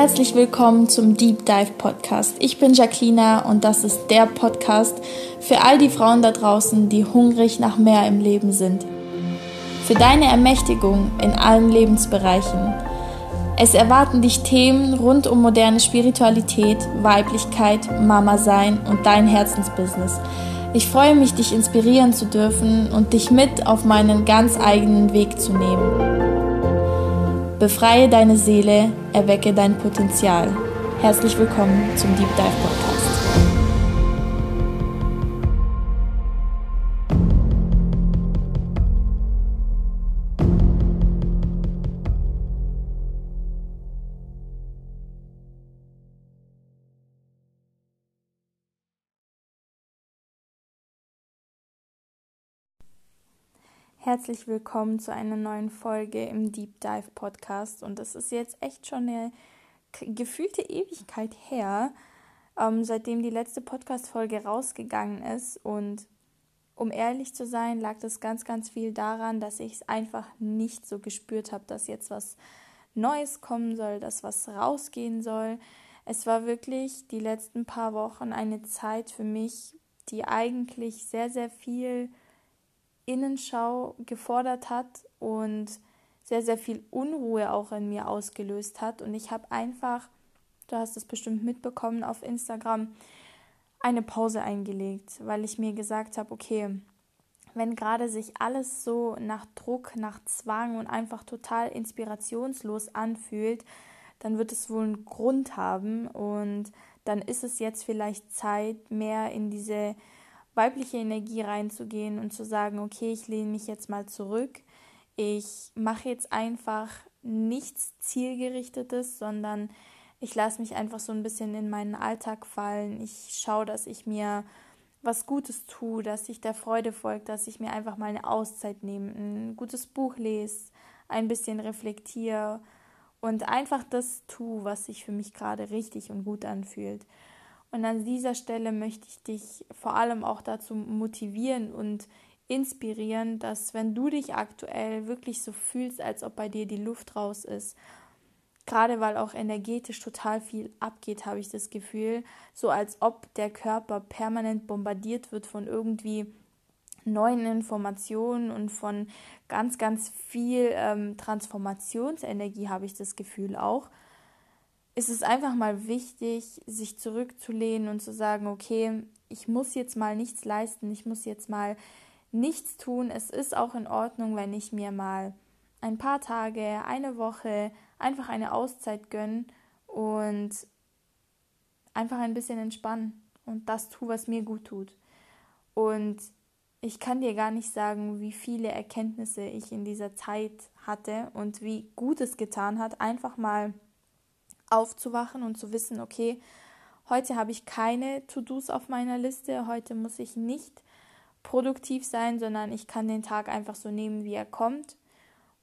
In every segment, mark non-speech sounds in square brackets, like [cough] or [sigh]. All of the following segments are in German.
Herzlich willkommen zum Deep Dive Podcast. Ich bin Jacqueline und das ist der Podcast für all die Frauen da draußen, die hungrig nach mehr im Leben sind. Für deine Ermächtigung in allen Lebensbereichen. Es erwarten dich Themen rund um moderne Spiritualität, Weiblichkeit, Mama sein und dein Herzensbusiness. Ich freue mich, dich inspirieren zu dürfen und dich mit auf meinen ganz eigenen Weg zu nehmen. Befreie deine Seele, erwecke dein Potenzial. Herzlich willkommen zum Deep Dive Podcast. Herzlich willkommen zu einer neuen Folge im Deep Dive Podcast. Und es ist jetzt echt schon eine gefühlte Ewigkeit her, ähm, seitdem die letzte Podcast-Folge rausgegangen ist. Und um ehrlich zu sein, lag das ganz, ganz viel daran, dass ich es einfach nicht so gespürt habe, dass jetzt was Neues kommen soll, dass was rausgehen soll. Es war wirklich die letzten paar Wochen eine Zeit für mich, die eigentlich sehr, sehr viel Innenschau gefordert hat und sehr, sehr viel Unruhe auch in mir ausgelöst hat. Und ich habe einfach, du hast es bestimmt mitbekommen auf Instagram, eine Pause eingelegt, weil ich mir gesagt habe, okay, wenn gerade sich alles so nach Druck, nach Zwang und einfach total inspirationslos anfühlt, dann wird es wohl einen Grund haben und dann ist es jetzt vielleicht Zeit, mehr in diese weibliche Energie reinzugehen und zu sagen, okay, ich lehne mich jetzt mal zurück. Ich mache jetzt einfach nichts zielgerichtetes, sondern ich lasse mich einfach so ein bisschen in meinen Alltag fallen. Ich schaue, dass ich mir was Gutes tue, dass ich der Freude folge, dass ich mir einfach mal eine Auszeit nehme, ein gutes Buch lese, ein bisschen reflektiere und einfach das tue, was sich für mich gerade richtig und gut anfühlt. Und an dieser Stelle möchte ich dich vor allem auch dazu motivieren und inspirieren, dass wenn du dich aktuell wirklich so fühlst, als ob bei dir die Luft raus ist, gerade weil auch energetisch total viel abgeht, habe ich das Gefühl, so als ob der Körper permanent bombardiert wird von irgendwie neuen Informationen und von ganz, ganz viel ähm, Transformationsenergie, habe ich das Gefühl auch ist es einfach mal wichtig, sich zurückzulehnen und zu sagen, okay, ich muss jetzt mal nichts leisten, ich muss jetzt mal nichts tun. Es ist auch in Ordnung, wenn ich mir mal ein paar Tage, eine Woche einfach eine Auszeit gönne und einfach ein bisschen entspannen und das tue, was mir gut tut. Und ich kann dir gar nicht sagen, wie viele Erkenntnisse ich in dieser Zeit hatte und wie gut es getan hat, einfach mal aufzuwachen und zu wissen, okay, heute habe ich keine To-Dos auf meiner Liste, heute muss ich nicht produktiv sein, sondern ich kann den Tag einfach so nehmen, wie er kommt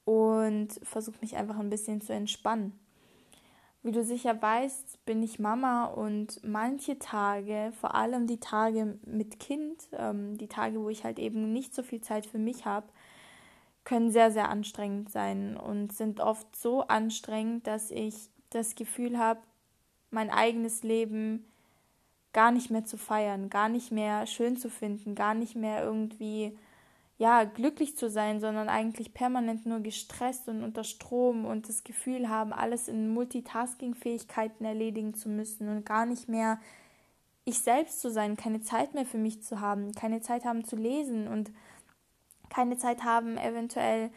und versuche mich einfach ein bisschen zu entspannen. Wie du sicher weißt, bin ich Mama und manche Tage, vor allem die Tage mit Kind, ähm, die Tage, wo ich halt eben nicht so viel Zeit für mich habe, können sehr, sehr anstrengend sein und sind oft so anstrengend, dass ich das Gefühl habe, mein eigenes Leben gar nicht mehr zu feiern, gar nicht mehr schön zu finden, gar nicht mehr irgendwie ja, glücklich zu sein, sondern eigentlich permanent nur gestresst und unter Strom und das Gefühl haben, alles in Multitasking-Fähigkeiten erledigen zu müssen und gar nicht mehr ich selbst zu sein, keine Zeit mehr für mich zu haben, keine Zeit haben zu lesen und keine Zeit haben, eventuell,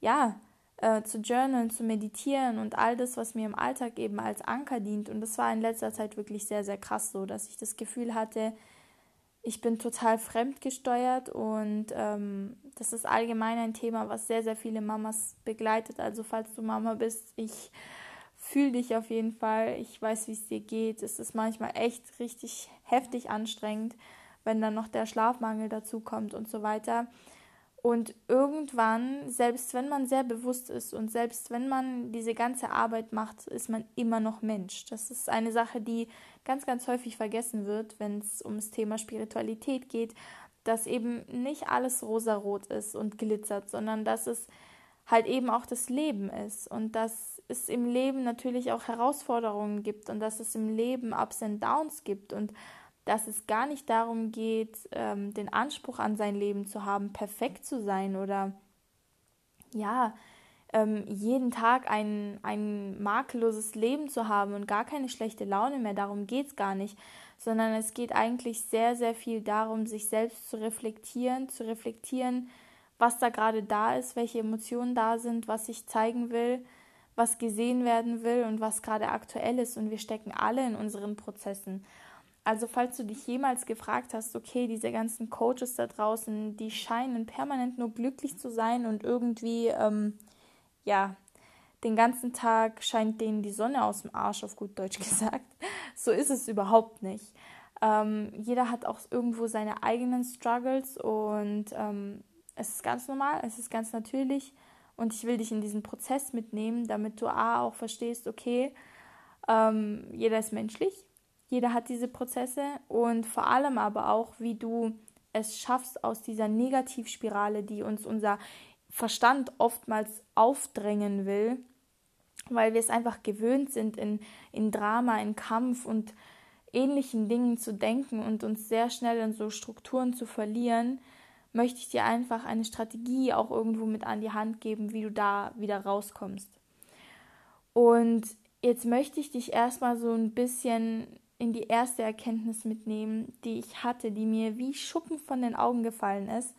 ja, äh, zu journalen, zu meditieren und all das, was mir im Alltag eben als Anker dient. Und das war in letzter Zeit wirklich sehr, sehr krass so, dass ich das Gefühl hatte, ich bin total fremdgesteuert und ähm, das ist allgemein ein Thema, was sehr, sehr viele Mamas begleitet. Also falls du Mama bist, ich fühle dich auf jeden Fall. Ich weiß, wie es dir geht. Es ist manchmal echt richtig heftig anstrengend, wenn dann noch der Schlafmangel dazu kommt und so weiter. Und irgendwann, selbst wenn man sehr bewusst ist und selbst wenn man diese ganze Arbeit macht, ist man immer noch Mensch. Das ist eine Sache, die ganz, ganz häufig vergessen wird, wenn es ums Thema Spiritualität geht, dass eben nicht alles rosarot ist und glitzert, sondern dass es halt eben auch das Leben ist und dass es im Leben natürlich auch Herausforderungen gibt und dass es im Leben Ups und Downs gibt und dass es gar nicht darum geht, ähm, den Anspruch an sein Leben zu haben, perfekt zu sein oder ja, ähm, jeden Tag ein, ein makelloses Leben zu haben und gar keine schlechte Laune mehr. Darum geht es gar nicht, sondern es geht eigentlich sehr, sehr viel darum, sich selbst zu reflektieren, zu reflektieren, was da gerade da ist, welche Emotionen da sind, was ich zeigen will, was gesehen werden will und was gerade aktuell ist. Und wir stecken alle in unseren Prozessen. Also falls du dich jemals gefragt hast, okay, diese ganzen Coaches da draußen, die scheinen permanent nur glücklich zu sein und irgendwie, ähm, ja, den ganzen Tag scheint denen die Sonne aus dem Arsch, auf gut Deutsch [laughs] gesagt. So ist es überhaupt nicht. Ähm, jeder hat auch irgendwo seine eigenen Struggles und ähm, es ist ganz normal, es ist ganz natürlich und ich will dich in diesen Prozess mitnehmen, damit du A auch verstehst, okay, ähm, jeder ist menschlich, jeder hat diese Prozesse und vor allem aber auch, wie du es schaffst, aus dieser Negativspirale, die uns unser Verstand oftmals aufdrängen will, weil wir es einfach gewöhnt sind, in, in Drama, in Kampf und ähnlichen Dingen zu denken und uns sehr schnell in so Strukturen zu verlieren, möchte ich dir einfach eine Strategie auch irgendwo mit an die Hand geben, wie du da wieder rauskommst. Und jetzt möchte ich dich erstmal so ein bisschen in die erste Erkenntnis mitnehmen, die ich hatte, die mir wie Schuppen von den Augen gefallen ist.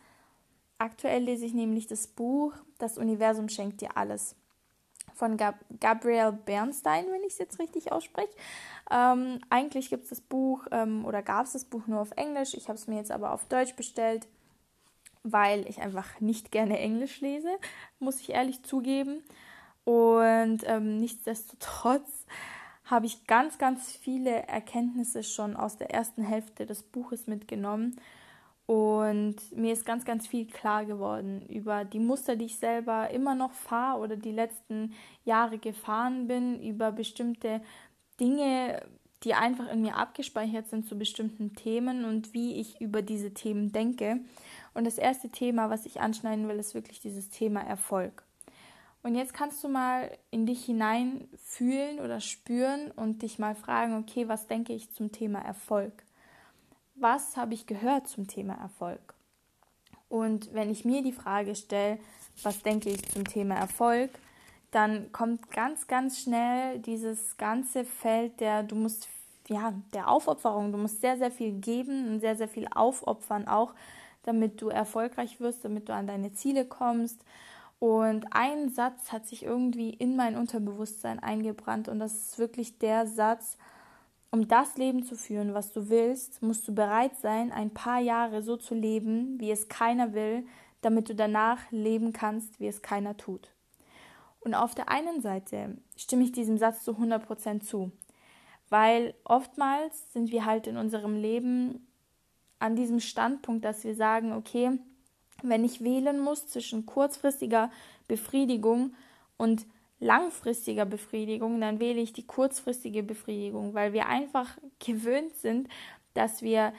Aktuell lese ich nämlich das Buch Das Universum schenkt dir alles von Gab Gabrielle Bernstein, wenn ich es jetzt richtig ausspreche. Ähm, eigentlich gibt es das Buch ähm, oder gab es das Buch nur auf Englisch. Ich habe es mir jetzt aber auf Deutsch bestellt, weil ich einfach nicht gerne Englisch lese, muss ich ehrlich zugeben. Und ähm, nichtsdestotrotz habe ich ganz, ganz viele Erkenntnisse schon aus der ersten Hälfte des Buches mitgenommen. Und mir ist ganz, ganz viel klar geworden über die Muster, die ich selber immer noch fahre oder die letzten Jahre gefahren bin, über bestimmte Dinge, die einfach in mir abgespeichert sind zu bestimmten Themen und wie ich über diese Themen denke. Und das erste Thema, was ich anschneiden will, ist wirklich dieses Thema Erfolg. Und jetzt kannst du mal in dich hinein fühlen oder spüren und dich mal fragen, okay, was denke ich zum Thema Erfolg? Was habe ich gehört zum Thema Erfolg? Und wenn ich mir die Frage stelle, was denke ich zum Thema Erfolg, dann kommt ganz, ganz schnell dieses ganze Feld der, du musst, ja, der Aufopferung, du musst sehr, sehr viel geben und sehr, sehr viel aufopfern auch, damit du erfolgreich wirst, damit du an deine Ziele kommst. Und ein Satz hat sich irgendwie in mein Unterbewusstsein eingebrannt und das ist wirklich der Satz, um das Leben zu führen, was du willst, musst du bereit sein, ein paar Jahre so zu leben, wie es keiner will, damit du danach leben kannst, wie es keiner tut. Und auf der einen Seite stimme ich diesem Satz zu 100% zu, weil oftmals sind wir halt in unserem Leben an diesem Standpunkt, dass wir sagen, okay, wenn ich wählen muss zwischen kurzfristiger Befriedigung und langfristiger Befriedigung, dann wähle ich die kurzfristige Befriedigung, weil wir einfach gewöhnt sind, dass wir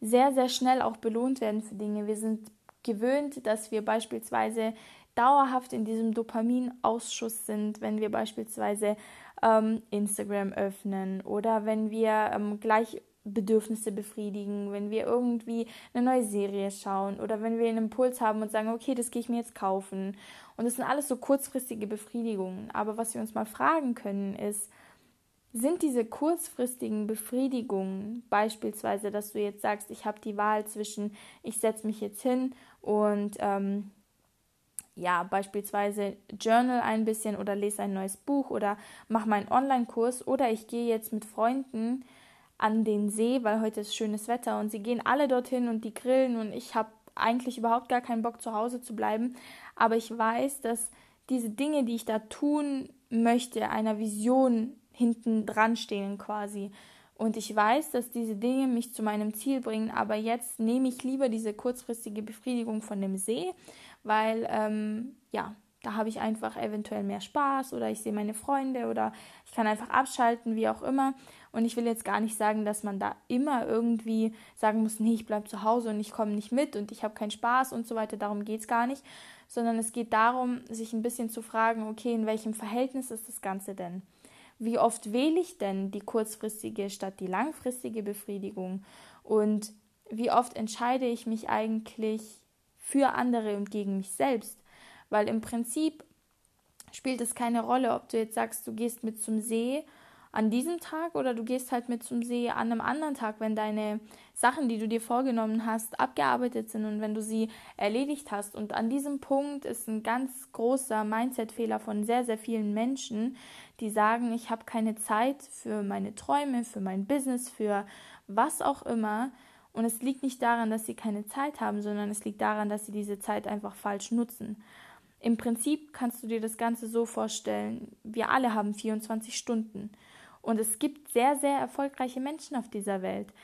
sehr, sehr schnell auch belohnt werden für Dinge. Wir sind gewöhnt, dass wir beispielsweise dauerhaft in diesem Dopaminausschuss sind, wenn wir beispielsweise ähm, Instagram öffnen oder wenn wir ähm, gleich Bedürfnisse befriedigen, wenn wir irgendwie eine neue Serie schauen oder wenn wir einen Impuls haben und sagen, okay, das gehe ich mir jetzt kaufen. Und das sind alles so kurzfristige Befriedigungen. Aber was wir uns mal fragen können, ist, sind diese kurzfristigen Befriedigungen beispielsweise, dass du jetzt sagst, ich habe die Wahl zwischen, ich setze mich jetzt hin und ähm, ja, beispielsweise journal ein bisschen oder lese ein neues Buch oder mache meinen Online-Kurs oder ich gehe jetzt mit Freunden an den See, weil heute ist schönes Wetter und sie gehen alle dorthin und die grillen und ich habe eigentlich überhaupt gar keinen Bock zu Hause zu bleiben, aber ich weiß, dass diese Dinge, die ich da tun möchte, einer Vision hinten dran stehen quasi. Und ich weiß, dass diese Dinge mich zu meinem Ziel bringen, aber jetzt nehme ich lieber diese kurzfristige Befriedigung von dem See, weil ähm, ja, Da habe ich einfach eventuell mehr Spaß oder ich sehe meine Freunde oder ich kann einfach abschalten, wie auch immer. Und ich will jetzt gar nicht sagen, dass man da immer irgendwie sagen muss, nee, ich bleibe zu Hause und ich komme nicht mit und ich habe keinen Spaß und so weiter. Darum geht es gar nicht. Sondern es geht darum, sich ein bisschen zu fragen, okay, in welchem Verhältnis ist das Ganze denn? Wie oft wähle ich denn die kurzfristige statt die langfristige Befriedigung? Und wie oft entscheide ich mich eigentlich für andere und gegen mich selbst? Weil im Prinzip spielt es keine Rolle, ob du jetzt sagst, du gehst mit zum See an diesem Tag oder du gehst halt mit zum See an einem anderen Tag, wenn deine Sachen, die du dir vorgenommen hast, abgearbeitet sind und wenn du sie erledigt hast. Und an diesem Punkt ist ein ganz großer Mindset-Fehler von sehr, sehr vielen Menschen, die sagen, ich habe keine Zeit für meine Träume, für mein Business, für was auch immer. Und es liegt nicht daran, dass sie keine Zeit haben, sondern es liegt daran, dass sie diese Zeit einfach falsch nutzen. Im Prinzip kannst du dir das Ganze so vorstellen, wir alle haben 24 Stunden. Und es gibt sehr, sehr erfolgreiche Menschen auf dieser Welt.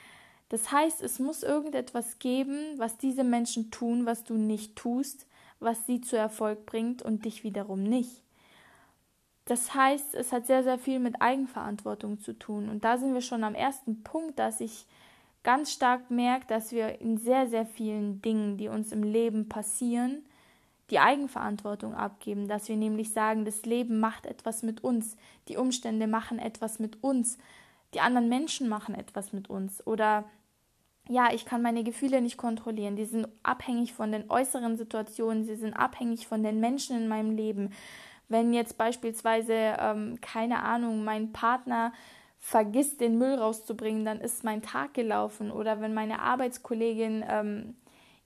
Das heißt, es muss irgendetwas geben, was diese Menschen tun, was du nicht tust, was sie zu Erfolg bringt und dich wiederum nicht. Das heißt, es hat sehr, sehr viel mit Eigenverantwortung zu tun. Und da sind wir schon am ersten Punkt, dass ich ganz stark merke, dass wir in sehr, sehr vielen Dingen, die uns im Leben passieren, die Eigenverantwortung abgeben, dass wir nämlich sagen, das Leben macht etwas mit uns, die Umstände machen etwas mit uns, die anderen Menschen machen etwas mit uns oder ja, ich kann meine Gefühle nicht kontrollieren, die sind abhängig von den äußeren Situationen, sie sind abhängig von den Menschen in meinem Leben. Wenn jetzt beispielsweise, ähm, keine Ahnung, mein Partner vergisst, den Müll rauszubringen, dann ist mein Tag gelaufen. Oder wenn meine Arbeitskollegin ähm,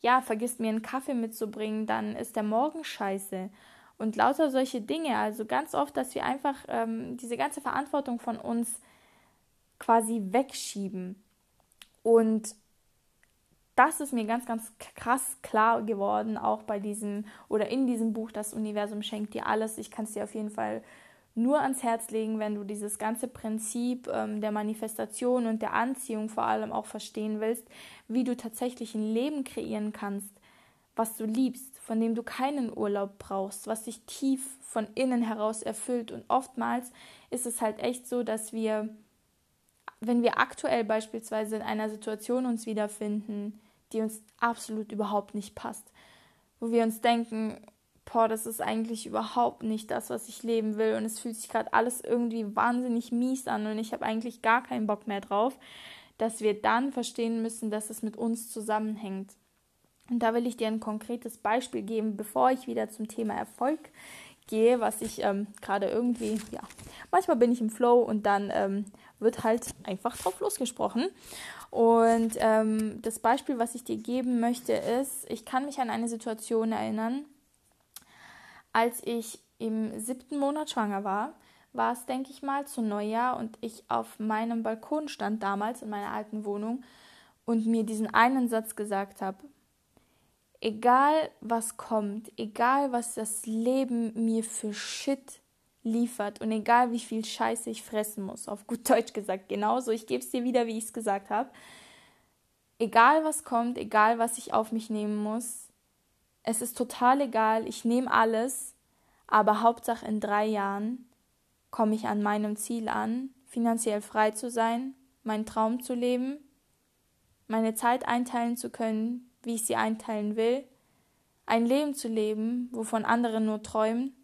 ja, vergisst mir einen Kaffee mitzubringen, dann ist der Morgen scheiße. Und lauter solche Dinge. Also ganz oft, dass wir einfach ähm, diese ganze Verantwortung von uns quasi wegschieben. Und das ist mir ganz, ganz krass klar geworden, auch bei diesem oder in diesem Buch Das Universum schenkt dir alles. Ich kann es dir auf jeden Fall nur ans Herz legen, wenn du dieses ganze Prinzip ähm, der Manifestation und der Anziehung vor allem auch verstehen willst, wie du tatsächlich ein Leben kreieren kannst, was du liebst, von dem du keinen Urlaub brauchst, was dich tief von innen heraus erfüllt. Und oftmals ist es halt echt so, dass wir, wenn wir aktuell beispielsweise in einer Situation uns wiederfinden, die uns absolut überhaupt nicht passt, wo wir uns denken, boah, das ist eigentlich überhaupt nicht das, was ich leben will und es fühlt sich gerade alles irgendwie wahnsinnig mies an und ich habe eigentlich gar keinen Bock mehr drauf, dass wir dann verstehen müssen, dass es mit uns zusammenhängt. Und da will ich dir ein konkretes Beispiel geben, bevor ich wieder zum Thema Erfolg gehe, was ich ähm, gerade irgendwie, ja, manchmal bin ich im Flow und dann ähm, wird halt einfach drauf losgesprochen. Und ähm, das Beispiel, was ich dir geben möchte, ist, ich kann mich an eine Situation erinnern, als ich im siebten Monat schwanger war, war es, denke ich mal, zu Neujahr und ich auf meinem Balkon stand damals in meiner alten Wohnung und mir diesen einen Satz gesagt habe, egal was kommt, egal was das Leben mir für Shit liefert und egal wie viel Scheiße ich fressen muss, auf gut Deutsch gesagt, genauso, ich gebe es dir wieder, wie ich es gesagt habe, egal was kommt, egal was ich auf mich nehmen muss, es ist total egal, ich nehme alles, aber Hauptsache in drei Jahren komme ich an meinem Ziel an, finanziell frei zu sein, meinen Traum zu leben, meine Zeit einteilen zu können, wie ich sie einteilen will, ein Leben zu leben, wovon andere nur träumen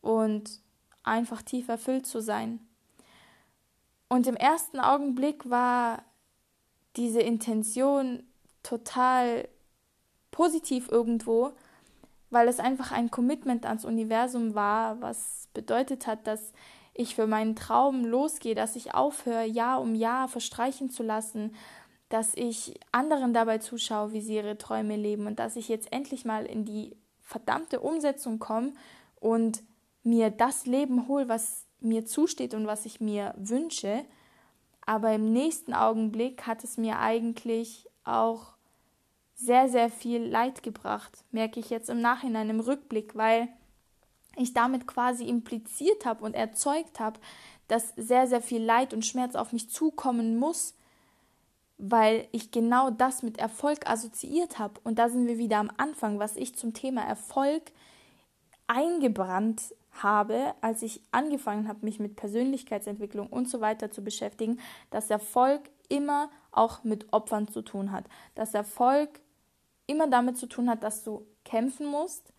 und einfach tief erfüllt zu sein. Und im ersten Augenblick war diese Intention total positiv irgendwo, weil es einfach ein Commitment ans Universum war, was bedeutet hat, dass ich für meinen Traum losgehe, dass ich aufhöre, Jahr um Jahr verstreichen zu lassen, dass ich anderen dabei zuschaue, wie sie ihre Träume leben und dass ich jetzt endlich mal in die verdammte Umsetzung komme und mir das Leben hole, was mir zusteht und was ich mir wünsche. Aber im nächsten Augenblick hat es mir eigentlich auch sehr, sehr viel Leid gebracht, merke ich jetzt im Nachhinein, im Rückblick, weil ich damit quasi impliziert habe und erzeugt habe, dass sehr, sehr viel Leid und Schmerz auf mich zukommen muss, weil ich genau das mit Erfolg assoziiert habe. Und da sind wir wieder am Anfang, was ich zum Thema Erfolg eingebrannt habe, als ich angefangen habe, mich mit Persönlichkeitsentwicklung und so weiter zu beschäftigen, dass Erfolg immer auch mit Opfern zu tun hat. Dass Erfolg immer damit zu tun hat, dass du kämpfen musst,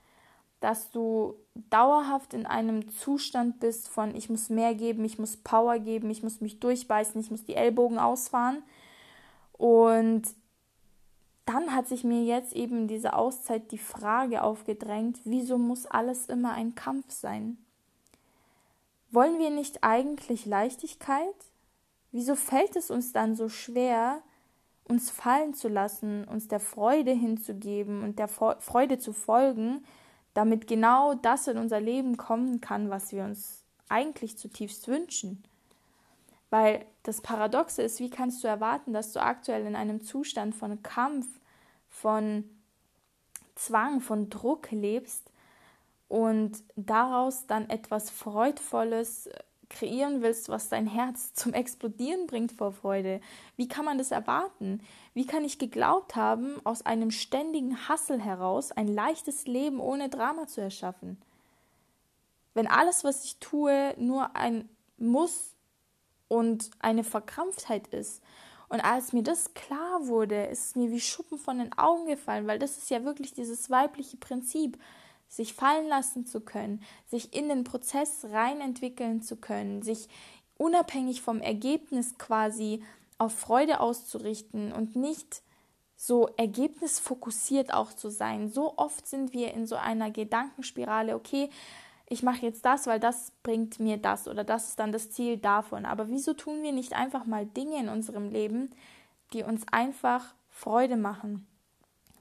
dass du dauerhaft in einem Zustand bist von ich muss mehr geben, ich muss Power geben, ich muss mich durchbeißen, ich muss die Ellbogen ausfahren. Und dann hat sich mir jetzt eben diese Auszeit die Frage aufgedrängt, wieso muss alles immer ein Kampf sein? Wollen wir nicht eigentlich Leichtigkeit? Wieso fällt es uns dann so schwer, uns fallen zu lassen, uns der Freude hinzugeben und der Freude zu folgen, damit genau das in unser Leben kommen kann, was wir uns eigentlich zutiefst wünschen? Weil das Paradoxe ist, wie kannst du erwarten, dass du aktuell in einem Zustand von Kampf, von Zwang, von Druck lebst und daraus dann etwas Freudvolles kreieren willst, was dein Herz zum Explodieren bringt vor Freude. Wie kann man das erwarten? Wie kann ich geglaubt haben, aus einem ständigen Hassel heraus ein leichtes Leben ohne Drama zu erschaffen? Wenn alles, was ich tue, nur ein Muss und eine Verkrampftheit ist. Und als mir das klar wurde, ist es mir wie Schuppen von den Augen gefallen, weil das ist ja wirklich dieses weibliche Prinzip sich fallen lassen zu können, sich in den Prozess rein entwickeln zu können, sich unabhängig vom Ergebnis quasi auf Freude auszurichten und nicht so ergebnisfokussiert auch zu sein. So oft sind wir in so einer Gedankenspirale, okay, ich mache jetzt das, weil das bringt mir das oder das ist dann das Ziel davon. Aber wieso tun wir nicht einfach mal Dinge in unserem Leben, die uns einfach Freude machen,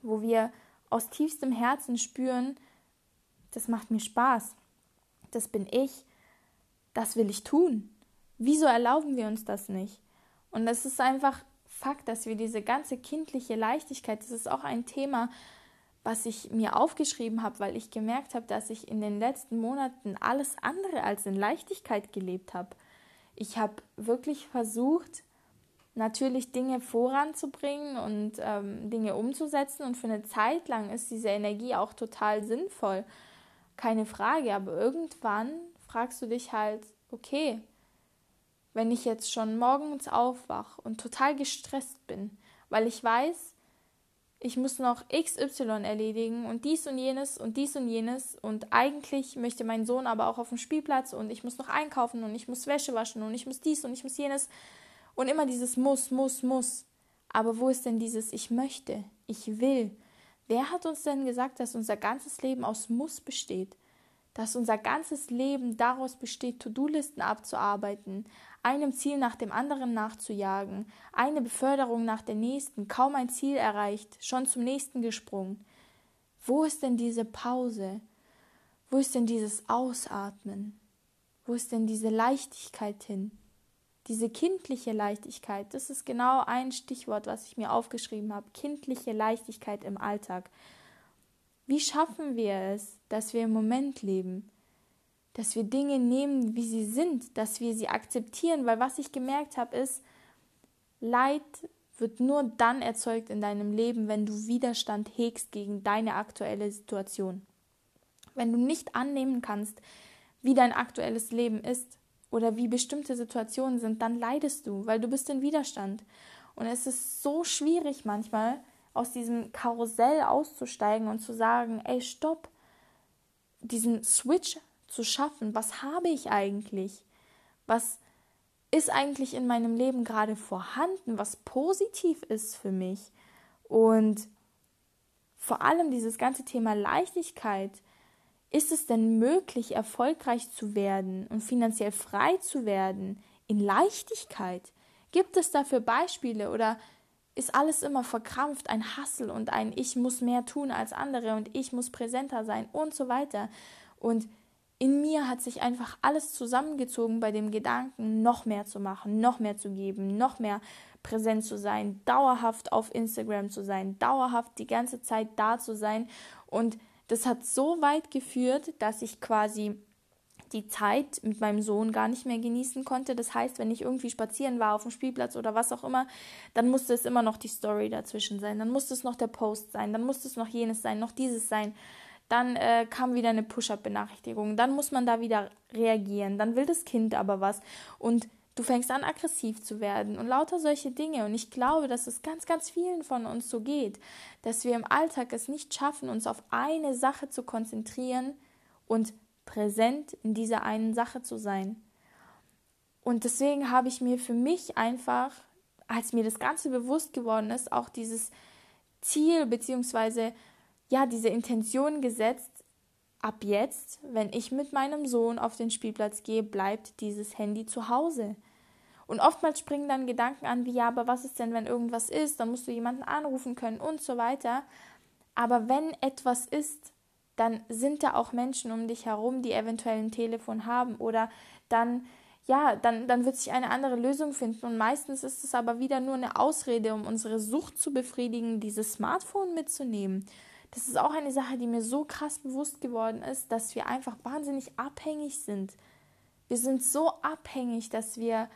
wo wir aus tiefstem Herzen spüren, das macht mir Spaß, das bin ich, das will ich tun. Wieso erlauben wir uns das nicht? Und es ist einfach Fakt, dass wir diese ganze kindliche Leichtigkeit, das ist auch ein Thema, was ich mir aufgeschrieben habe, weil ich gemerkt habe, dass ich in den letzten Monaten alles andere als in Leichtigkeit gelebt habe. Ich habe wirklich versucht, natürlich Dinge voranzubringen und ähm, Dinge umzusetzen und für eine Zeit lang ist diese Energie auch total sinnvoll keine Frage, aber irgendwann fragst du dich halt, okay, wenn ich jetzt schon morgens aufwach und total gestresst bin, weil ich weiß, ich muss noch XY erledigen und dies und jenes und dies und jenes und eigentlich möchte mein Sohn aber auch auf dem Spielplatz und ich muss noch einkaufen und ich muss Wäsche waschen und ich muss dies und ich muss jenes und immer dieses muss, muss, muss. Aber wo ist denn dieses ich möchte, ich will? Wer hat uns denn gesagt, dass unser ganzes Leben aus Muss besteht? Dass unser ganzes Leben daraus besteht, To-Do-Listen abzuarbeiten, einem Ziel nach dem anderen nachzujagen, eine Beförderung nach der nächsten, kaum ein Ziel erreicht, schon zum nächsten gesprungen. Wo ist denn diese Pause? Wo ist denn dieses Ausatmen? Wo ist denn diese Leichtigkeit hin? Diese kindliche Leichtigkeit, das ist genau ein Stichwort, was ich mir aufgeschrieben habe. Kindliche Leichtigkeit im Alltag. Wie schaffen wir es, dass wir im Moment leben? Dass wir Dinge nehmen, wie sie sind, dass wir sie akzeptieren, weil was ich gemerkt habe, ist, Leid wird nur dann erzeugt in deinem Leben, wenn du Widerstand hegst gegen deine aktuelle Situation. Wenn du nicht annehmen kannst, wie dein aktuelles Leben ist, oder wie bestimmte Situationen sind, dann leidest du, weil du bist in Widerstand. Und es ist so schwierig manchmal, aus diesem Karussell auszusteigen und zu sagen, ey, stopp, diesen Switch zu schaffen. Was habe ich eigentlich? Was ist eigentlich in meinem Leben gerade vorhanden, was positiv ist für mich? Und vor allem dieses ganze Thema Leichtigkeit, ist es denn möglich, erfolgreich zu werden und finanziell frei zu werden in Leichtigkeit? Gibt es dafür Beispiele oder ist alles immer verkrampft, ein Hassel und ein Ich muss mehr tun als andere und ich muss präsenter sein und so weiter? Und in mir hat sich einfach alles zusammengezogen bei dem Gedanken, noch mehr zu machen, noch mehr zu geben, noch mehr präsent zu sein, dauerhaft auf Instagram zu sein, dauerhaft die ganze Zeit da zu sein und das hat so weit geführt, dass ich quasi die Zeit mit meinem Sohn gar nicht mehr genießen konnte. Das heißt, wenn ich irgendwie spazieren war auf dem Spielplatz oder was auch immer, dann musste es immer noch die Story dazwischen sein, dann musste es noch der Post sein, dann musste es noch jenes sein, noch dieses sein. dann äh, kam wieder eine Push-up-Benachrichtigung, dann muss man da wieder reagieren, dann will das Kind aber was. Und du fängst an aggressiv zu werden und lauter solche Dinge und ich glaube, dass es ganz, ganz vielen von uns so geht, dass wir im Alltag es nicht schaffen, uns auf eine Sache zu konzentrieren und präsent in dieser einen Sache zu sein. Und deswegen habe ich mir für mich einfach, als mir das Ganze bewusst geworden ist, auch dieses Ziel beziehungsweise ja diese Intention gesetzt, ab jetzt, wenn ich mit meinem Sohn auf den Spielplatz gehe, bleibt dieses Handy zu Hause. Und oftmals springen dann Gedanken an, wie ja, aber was ist denn, wenn irgendwas ist? Dann musst du jemanden anrufen können und so weiter. Aber wenn etwas ist, dann sind da auch Menschen um dich herum, die eventuell ein Telefon haben oder dann ja, dann, dann wird sich eine andere Lösung finden. Und meistens ist es aber wieder nur eine Ausrede, um unsere Sucht zu befriedigen, dieses Smartphone mitzunehmen. Das ist auch eine Sache, die mir so krass bewusst geworden ist, dass wir einfach wahnsinnig abhängig sind. Wir sind so abhängig, dass wir,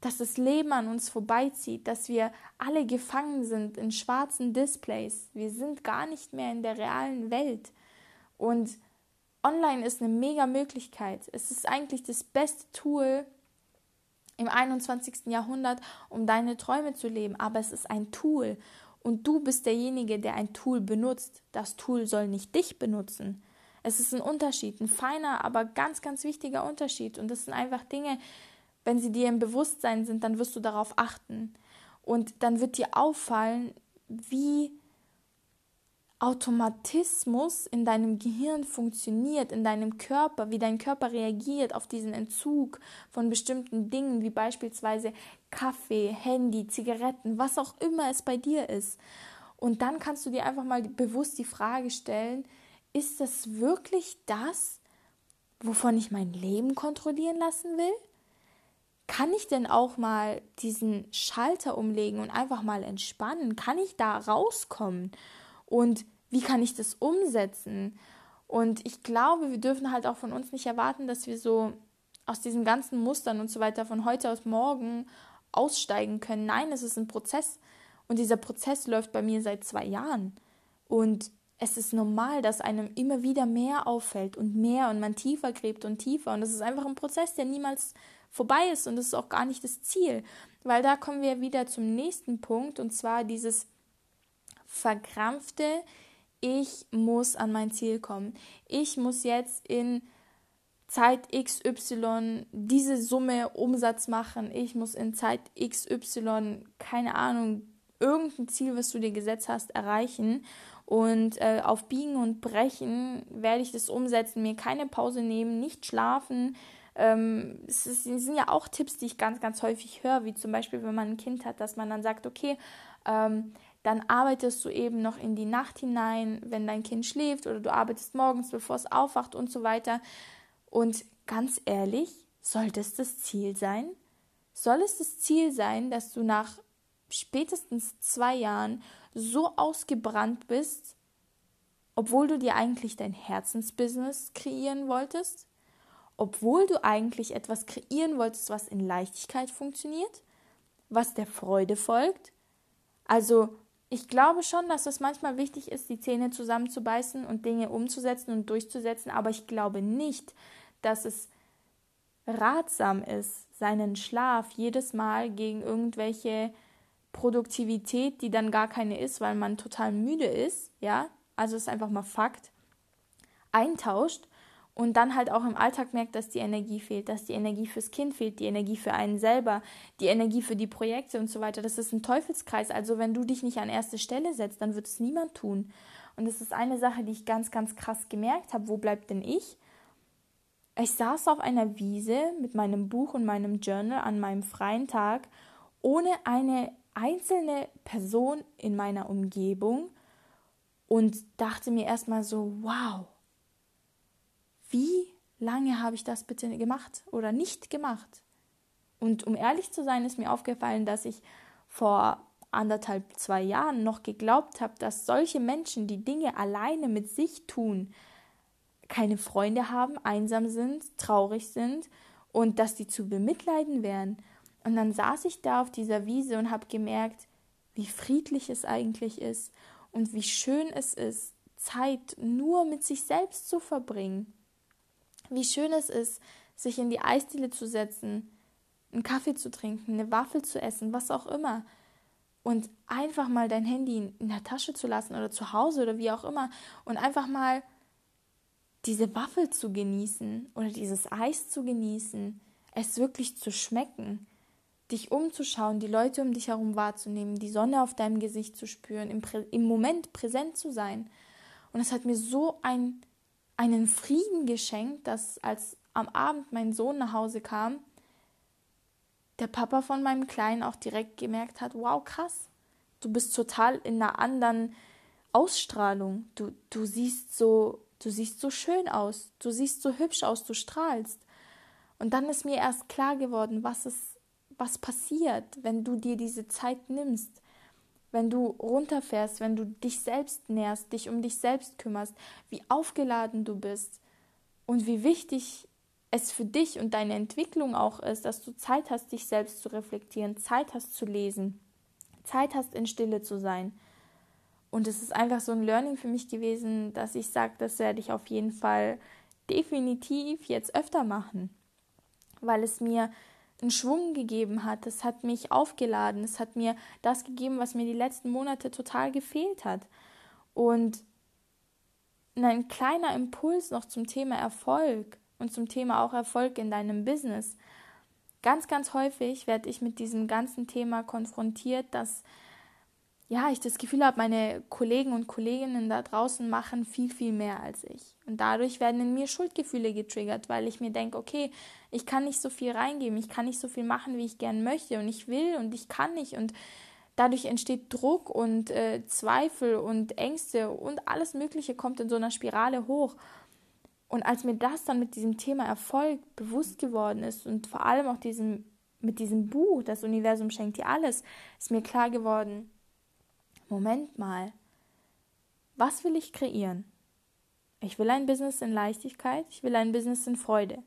dass das Leben an uns vorbeizieht, dass wir alle gefangen sind in schwarzen Displays. Wir sind gar nicht mehr in der realen Welt. Und online ist eine mega Möglichkeit. Es ist eigentlich das beste Tool im 21. Jahrhundert, um deine Träume zu leben. Aber es ist ein Tool. Und du bist derjenige, der ein Tool benutzt. Das Tool soll nicht dich benutzen. Es ist ein Unterschied, ein feiner, aber ganz, ganz wichtiger Unterschied. Und das sind einfach Dinge, wenn sie dir im Bewusstsein sind, dann wirst du darauf achten. Und dann wird dir auffallen, wie Automatismus in deinem Gehirn funktioniert, in deinem Körper, wie dein Körper reagiert auf diesen Entzug von bestimmten Dingen, wie beispielsweise Kaffee, Handy, Zigaretten, was auch immer es bei dir ist. Und dann kannst du dir einfach mal bewusst die Frage stellen, ist das wirklich das, wovon ich mein Leben kontrollieren lassen will? Kann ich denn auch mal diesen Schalter umlegen und einfach mal entspannen? Kann ich da rauskommen? und wie kann ich das umsetzen? Und ich glaube, wir dürfen halt auch von uns nicht erwarten, dass wir so aus diesen ganzen Mustern und so weiter von heute aus morgen aussteigen können. Nein, es ist ein Prozess. Und dieser Prozess läuft bei mir seit zwei Jahren. Und es ist normal, dass einem immer wieder mehr auffällt und mehr und man tiefer gräbt und tiefer. Und es ist einfach ein Prozess, der niemals vorbei ist. Und das ist auch gar nicht das Ziel. Weil da kommen wir wieder zum nächsten Punkt. Und zwar dieses verkrampfte, ich muss an mein Ziel kommen. Ich muss jetzt in Zeit XY diese Summe Umsatz machen. Ich muss in Zeit XY, keine Ahnung, irgendein Ziel, was du dir gesetzt hast, erreichen. Und äh, auf Biegen und Brechen werde ich das umsetzen, mir keine Pause nehmen, nicht schlafen. Ähm, es, ist, sind ja auch Tipps, die ich ganz, ganz häufig höre, wie zum Beispiel, wenn man ein Kind hat, dass man dann sagt, okay, ähm, dann arbeitest du eben noch in die Nacht hinein, wenn dein Kind schläft oder du arbeitest morgens, bevor es aufwacht und so weiter. Und ganz ehrlich, soll das das Ziel sein? Soll es das Ziel sein, dass du nach spätestens zwei Jahren so ausgebrannt bist, obwohl du dir eigentlich dein Herzensbusiness kreieren wolltest? Obwohl du eigentlich etwas kreieren wolltest, was in Leichtigkeit funktioniert, was der Freude folgt? Also ich glaube schon, dass es manchmal wichtig ist, die Zähne zusammenzubeißen und Dinge umzusetzen und durchzusetzen, aber ich glaube nicht, dass es ratsam ist, seinen Schlaf jedes Mal gegen irgendwelche Produktivität, die dann gar keine ist, weil man total müde ist, ja, also ist einfach mal Fakt, eintauscht und dann halt auch im Alltag merkt, dass die Energie fehlt, dass die Energie fürs Kind fehlt, die Energie für einen selber, die Energie für die Projekte und so weiter. Das ist ein Teufelskreis. Also wenn du dich nicht an erste Stelle setzt, dann wird es niemand tun. Und das ist eine Sache, die ich ganz, ganz krass gemerkt habe. Wo bleibt denn ich? Ich saß auf einer Wiese mit meinem Buch und meinem Journal an meinem freien Tag, ohne eine einzelne Person in meiner Umgebung und dachte mir erstmal so, wow, wie lange habe ich das bitte gemacht oder nicht gemacht? Und um ehrlich zu sein, ist mir aufgefallen, dass ich vor anderthalb, zwei Jahren noch geglaubt habe, dass solche Menschen, die Dinge alleine mit sich tun, keine Freunde haben, einsam sind, traurig sind und dass die zu bemitleiden wären. Und dann saß ich da auf dieser Wiese und habe gemerkt, wie friedlich es eigentlich ist und wie schön es ist, Zeit nur mit sich selbst zu verbringen. Wie schön es ist, sich in die Eisdiele zu setzen, einen Kaffee zu trinken, eine Waffel zu essen, was auch immer. Und einfach mal dein Handy in der Tasche zu lassen oder zu Hause oder wie auch immer. Und einfach mal diese Waffel zu genießen oder dieses Eis zu genießen, es wirklich zu schmecken, dich umzuschauen, die Leute um dich herum wahrzunehmen, die Sonne auf deinem Gesicht zu spüren, im, Prä im Moment präsent zu sein. Und es hat mir so ein, einen Frieden geschenkt, dass als am Abend mein Sohn nach Hause kam, der Papa von meinem Kleinen auch direkt gemerkt hat, wow, krass, du bist total in einer anderen Ausstrahlung. Du, du siehst so, du siehst so schön aus, du siehst so hübsch aus, du strahlst. Und dann ist mir erst klar geworden, was es, was passiert, wenn du dir diese Zeit nimmst, wenn du runterfährst, wenn du dich selbst nährst, dich um dich selbst kümmerst, wie aufgeladen du bist und wie wichtig es für dich und deine Entwicklung auch ist, dass du Zeit hast, dich selbst zu reflektieren, Zeit hast zu lesen, Zeit hast, in Stille zu sein. Und es ist einfach so ein Learning für mich gewesen, dass ich sage, das werde ich auf jeden Fall definitiv jetzt öfter machen, weil es mir einen Schwung gegeben hat, es hat mich aufgeladen, es hat mir das gegeben, was mir die letzten Monate total gefehlt hat. Und ein kleiner Impuls noch zum Thema Erfolg und zum Thema auch Erfolg in deinem Business. Ganz, ganz häufig werde ich mit diesem ganzen Thema konfrontiert, dass ja, ich das Gefühl habe, meine Kollegen und Kolleginnen da draußen machen viel, viel mehr als ich. Und dadurch werden in mir Schuldgefühle getriggert, weil ich mir denke, okay, ich kann nicht so viel reingeben, ich kann nicht so viel machen, wie ich gern möchte und ich will und ich kann nicht und dadurch entsteht Druck und äh, Zweifel und Ängste und alles Mögliche kommt in so einer Spirale hoch. Und als mir das dann mit diesem Thema Erfolg bewusst geworden ist und vor allem auch diesem, mit diesem Buch, das Universum schenkt dir alles, ist mir klar geworden, Moment mal, was will ich kreieren? Ich will ein Business in Leichtigkeit, ich will ein Business in Freude.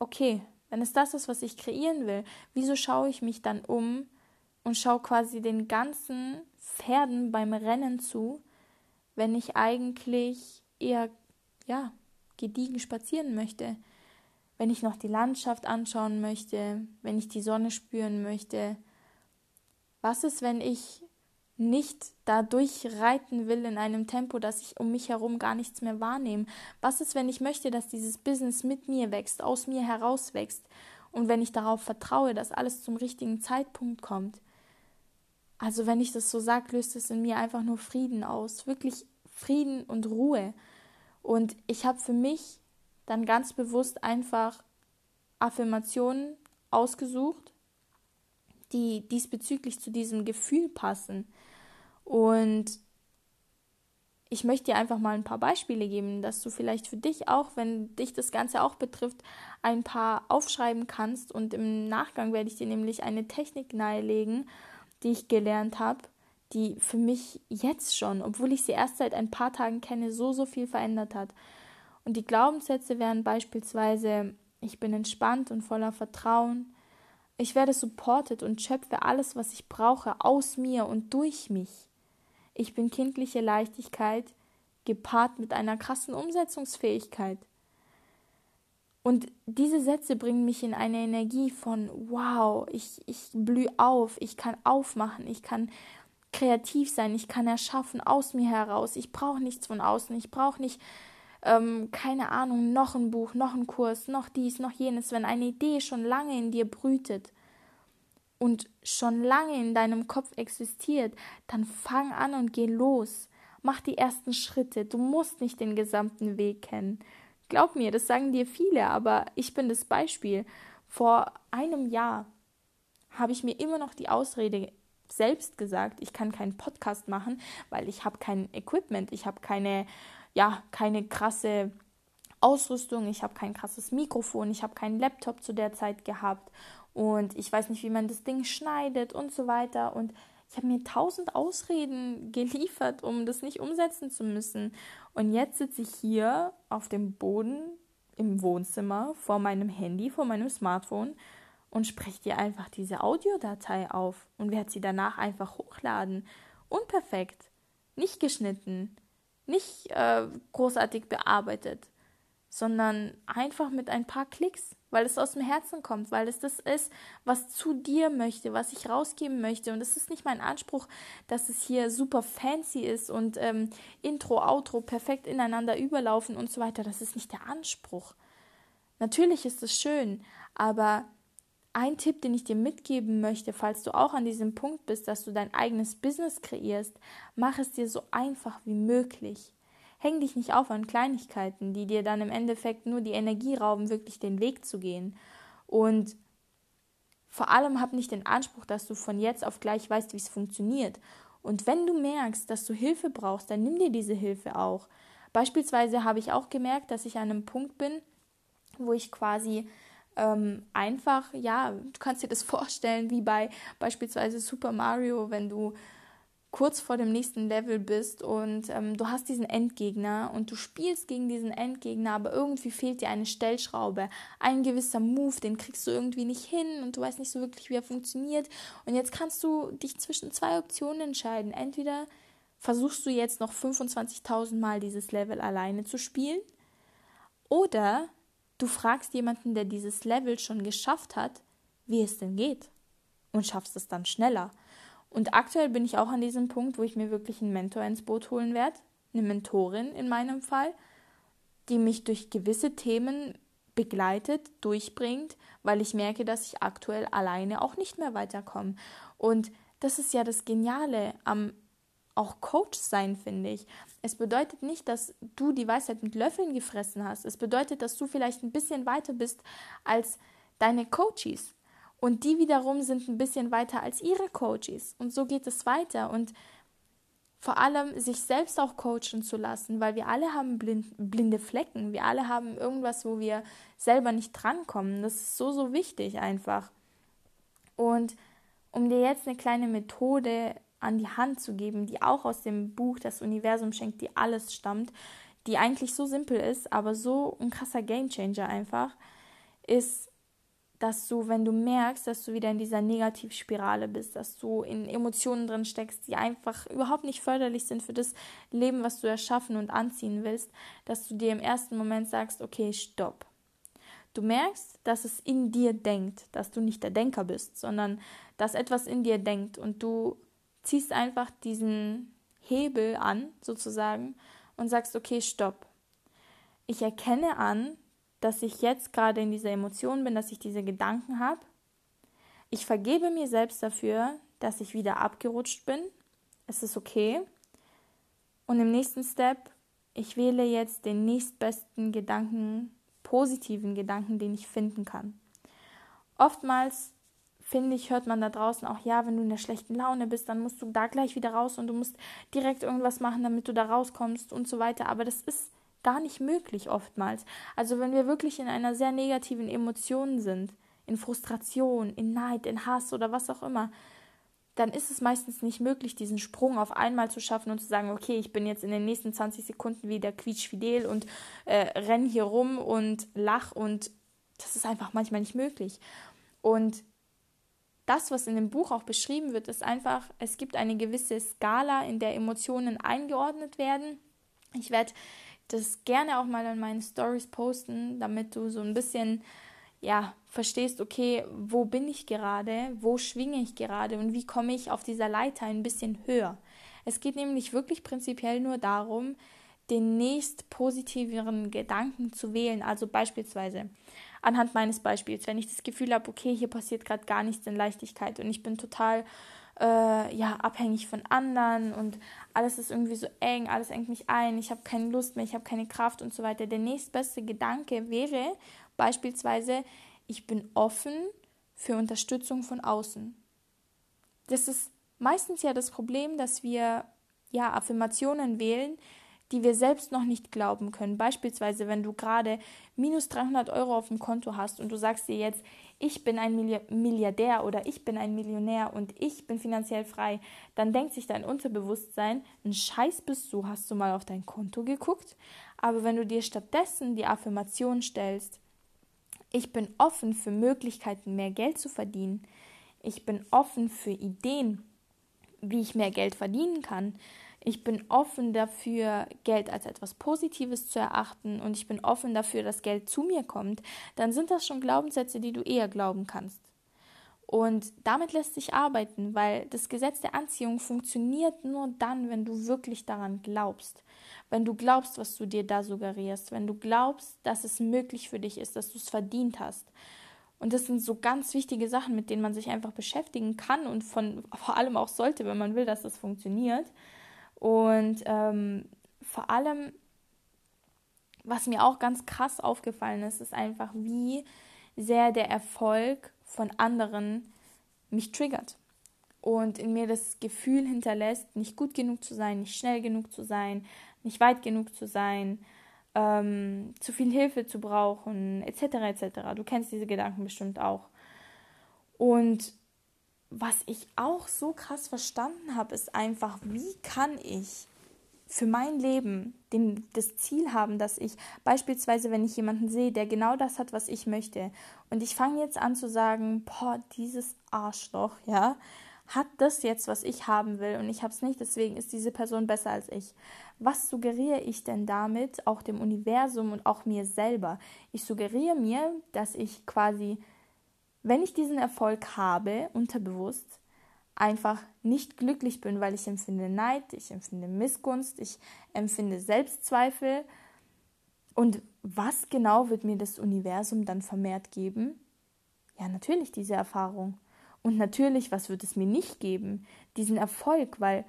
Okay, wenn es das ist, was ich kreieren will, wieso schaue ich mich dann um und schaue quasi den ganzen Pferden beim Rennen zu, wenn ich eigentlich eher, ja, gediegen spazieren möchte, wenn ich noch die Landschaft anschauen möchte, wenn ich die Sonne spüren möchte. Was ist, wenn ich nicht da durchreiten will in einem Tempo, dass ich um mich herum gar nichts mehr wahrnehme? Was ist, wenn ich möchte, dass dieses Business mit mir wächst, aus mir heraus wächst und wenn ich darauf vertraue, dass alles zum richtigen Zeitpunkt kommt? Also wenn ich das so sage, löst es in mir einfach nur Frieden aus, wirklich Frieden und Ruhe. Und ich habe für mich dann ganz bewusst einfach Affirmationen ausgesucht, die diesbezüglich zu diesem Gefühl passen. Und ich möchte dir einfach mal ein paar Beispiele geben, dass du vielleicht für dich auch, wenn dich das Ganze auch betrifft, ein paar aufschreiben kannst. Und im Nachgang werde ich dir nämlich eine Technik nahelegen, die ich gelernt habe, die für mich jetzt schon, obwohl ich sie erst seit ein paar Tagen kenne, so, so viel verändert hat. Und die Glaubenssätze wären beispielsweise, ich bin entspannt und voller Vertrauen, ich werde supported und schöpfe alles, was ich brauche, aus mir und durch mich. Ich bin kindliche Leichtigkeit, gepaart mit einer krassen Umsetzungsfähigkeit. Und diese Sätze bringen mich in eine Energie von wow, ich, ich blühe auf, ich kann aufmachen, ich kann kreativ sein, ich kann erschaffen aus mir heraus. Ich brauche nichts von außen, ich brauche nicht, ähm, keine Ahnung, noch ein Buch, noch ein Kurs, noch dies, noch jenes. Wenn eine Idee schon lange in dir brütet und schon lange in deinem Kopf existiert, dann fang an und geh los. Mach die ersten Schritte. Du musst nicht den gesamten Weg kennen. Glaub mir, das sagen dir viele, aber ich bin das Beispiel. Vor einem Jahr habe ich mir immer noch die Ausrede selbst gesagt, ich kann keinen Podcast machen, weil ich habe kein Equipment, ich habe keine, ja, keine krasse Ausrüstung, ich habe kein krasses Mikrofon, ich habe keinen Laptop zu der Zeit gehabt und ich weiß nicht, wie man das Ding schneidet und so weiter und ich habe mir tausend Ausreden [laughs] geliefert, um das nicht umsetzen zu müssen. Und jetzt sitze ich hier auf dem Boden im Wohnzimmer vor meinem Handy, vor meinem Smartphone und spreche dir einfach diese Audiodatei auf und werde sie danach einfach hochladen. Unperfekt, nicht geschnitten, nicht äh, großartig bearbeitet, sondern einfach mit ein paar Klicks, weil es aus dem Herzen kommt, weil es das ist, was zu dir möchte, was ich rausgeben möchte. Und es ist nicht mein Anspruch, dass es hier super fancy ist und ähm, Intro, Outro perfekt ineinander überlaufen und so weiter. Das ist nicht der Anspruch. Natürlich ist es schön, aber ein Tipp, den ich dir mitgeben möchte, falls du auch an diesem Punkt bist, dass du dein eigenes Business kreierst, mach es dir so einfach wie möglich. Häng dich nicht auf an Kleinigkeiten, die dir dann im Endeffekt nur die Energie rauben, wirklich den Weg zu gehen. Und vor allem hab nicht den Anspruch, dass du von jetzt auf gleich weißt, wie es funktioniert. Und wenn du merkst, dass du Hilfe brauchst, dann nimm dir diese Hilfe auch. Beispielsweise habe ich auch gemerkt, dass ich an einem Punkt bin, wo ich quasi ähm, einfach, ja, du kannst dir das [laughs] vorstellen, wie bei beispielsweise Super Mario, wenn du kurz vor dem nächsten Level bist und ähm, du hast diesen Endgegner und du spielst gegen diesen Endgegner, aber irgendwie fehlt dir eine Stellschraube, ein gewisser Move, den kriegst du irgendwie nicht hin und du weißt nicht so wirklich, wie er funktioniert. Und jetzt kannst du dich zwischen zwei Optionen entscheiden. Entweder versuchst du jetzt noch 25.000 Mal dieses Level alleine zu spielen oder Du fragst jemanden, der dieses Level schon geschafft hat, wie es denn geht und schaffst es dann schneller. Und aktuell bin ich auch an diesem Punkt, wo ich mir wirklich einen Mentor ins Boot holen werde, eine Mentorin in meinem Fall, die mich durch gewisse Themen begleitet, durchbringt, weil ich merke, dass ich aktuell alleine auch nicht mehr weiterkomme. Und das ist ja das Geniale am auch Coach sein, finde ich. Es bedeutet nicht, dass du die Weisheit mit Löffeln gefressen hast. Es bedeutet, dass du vielleicht ein bisschen weiter bist als deine Coaches. Und die wiederum sind ein bisschen weiter als ihre Coaches. Und so geht es weiter. Und vor allem sich selbst auch coachen zu lassen, weil wir alle haben blind, blinde Flecken. Wir alle haben irgendwas, wo wir selber nicht drankommen. Das ist so, so wichtig einfach. Und um dir jetzt eine kleine Methode an die Hand zu geben, die auch aus dem Buch Das Universum schenkt dir alles stammt, die eigentlich so simpel ist, aber so ein krasser Gamechanger einfach, ist, dass du, wenn du merkst, dass du wieder in dieser Negativspirale bist, dass du in Emotionen drin steckst, die einfach überhaupt nicht förderlich sind für das Leben, was du erschaffen und anziehen willst, dass du dir im ersten Moment sagst, okay, stopp. Du merkst, dass es in dir denkt, dass du nicht der Denker bist, sondern dass etwas in dir denkt und du ziehst einfach diesen Hebel an, sozusagen, und sagst, okay, stopp. Ich erkenne an, dass ich jetzt gerade in dieser Emotion bin, dass ich diese Gedanken habe. Ich vergebe mir selbst dafür, dass ich wieder abgerutscht bin. Es ist okay. Und im nächsten Step, ich wähle jetzt den nächstbesten Gedanken, positiven Gedanken, den ich finden kann. Oftmals finde ich, hört man da draußen auch, ja, wenn du in der schlechten Laune bist, dann musst du da gleich wieder raus und du musst direkt irgendwas machen, damit du da rauskommst und so weiter. Aber das ist gar nicht möglich oftmals. Also wenn wir wirklich in einer sehr negativen Emotion sind, in Frustration, in Neid, in Hass oder was auch immer, dann ist es meistens nicht möglich, diesen Sprung auf einmal zu schaffen und zu sagen, okay, ich bin jetzt in den nächsten 20 Sekunden wieder quietschfidel und äh, renn hier rum und lach und das ist einfach manchmal nicht möglich. Und das, was in dem Buch auch beschrieben wird, ist einfach, es gibt eine gewisse Skala, in der Emotionen eingeordnet werden. Ich werde das gerne auch mal in meinen Stories posten, damit du so ein bisschen ja, verstehst, okay, wo bin ich gerade, wo schwinge ich gerade und wie komme ich auf dieser Leiter ein bisschen höher. Es geht nämlich wirklich prinzipiell nur darum, den nächst positiveren Gedanken zu wählen. Also beispielsweise, anhand meines Beispiels, wenn ich das Gefühl habe, okay, hier passiert gerade gar nichts in Leichtigkeit und ich bin total äh, ja, abhängig von anderen und alles ist irgendwie so eng, alles engt mich ein, ich habe keine Lust mehr, ich habe keine Kraft und so weiter. Der nächstbeste Gedanke wäre beispielsweise, ich bin offen für Unterstützung von außen. Das ist meistens ja das Problem, dass wir ja Affirmationen wählen, die wir selbst noch nicht glauben können. Beispielsweise, wenn du gerade minus 300 Euro auf dem Konto hast und du sagst dir jetzt, ich bin ein Milliardär oder ich bin ein Millionär und ich bin finanziell frei, dann denkt sich dein Unterbewusstsein, ein Scheiß bist du, hast du mal auf dein Konto geguckt? Aber wenn du dir stattdessen die Affirmation stellst, ich bin offen für Möglichkeiten, mehr Geld zu verdienen, ich bin offen für Ideen, wie ich mehr Geld verdienen kann, ich bin offen dafür, Geld als etwas Positives zu erachten und ich bin offen dafür, dass Geld zu mir kommt, dann sind das schon Glaubenssätze, die du eher glauben kannst. Und damit lässt sich arbeiten, weil das Gesetz der Anziehung funktioniert nur dann, wenn du wirklich daran glaubst. Wenn du glaubst, was du dir da suggerierst, wenn du glaubst, dass es möglich für dich ist, dass du es verdient hast. Und das sind so ganz wichtige Sachen, mit denen man sich einfach beschäftigen kann und von vor allem auch sollte, wenn man will, dass das funktioniert. Und ähm, vor allem, was mir auch ganz krass aufgefallen ist, ist einfach, wie sehr der Erfolg von anderen mich triggert und in mir das Gefühl hinterlässt, nicht gut genug zu sein, nicht schnell genug zu sein, nicht weit genug zu sein, ähm, zu viel Hilfe zu brauchen, etc. etc. Du kennst diese Gedanken bestimmt auch. Und was ich auch so krass verstanden habe, ist einfach, wie kann ich für mein Leben den, das Ziel haben, dass ich beispielsweise, wenn ich jemanden sehe, der genau das hat, was ich möchte, und ich fange jetzt an zu sagen, boah, dieses Arschloch, ja, hat das jetzt, was ich haben will, und ich habe es nicht, deswegen ist diese Person besser als ich. Was suggeriere ich denn damit auch dem Universum und auch mir selber? Ich suggeriere mir, dass ich quasi, wenn ich diesen Erfolg habe, unterbewusst, einfach nicht glücklich bin, weil ich empfinde Neid, ich empfinde Missgunst, ich empfinde Selbstzweifel. Und was genau wird mir das Universum dann vermehrt geben? Ja, natürlich diese Erfahrung. Und natürlich, was wird es mir nicht geben? Diesen Erfolg, weil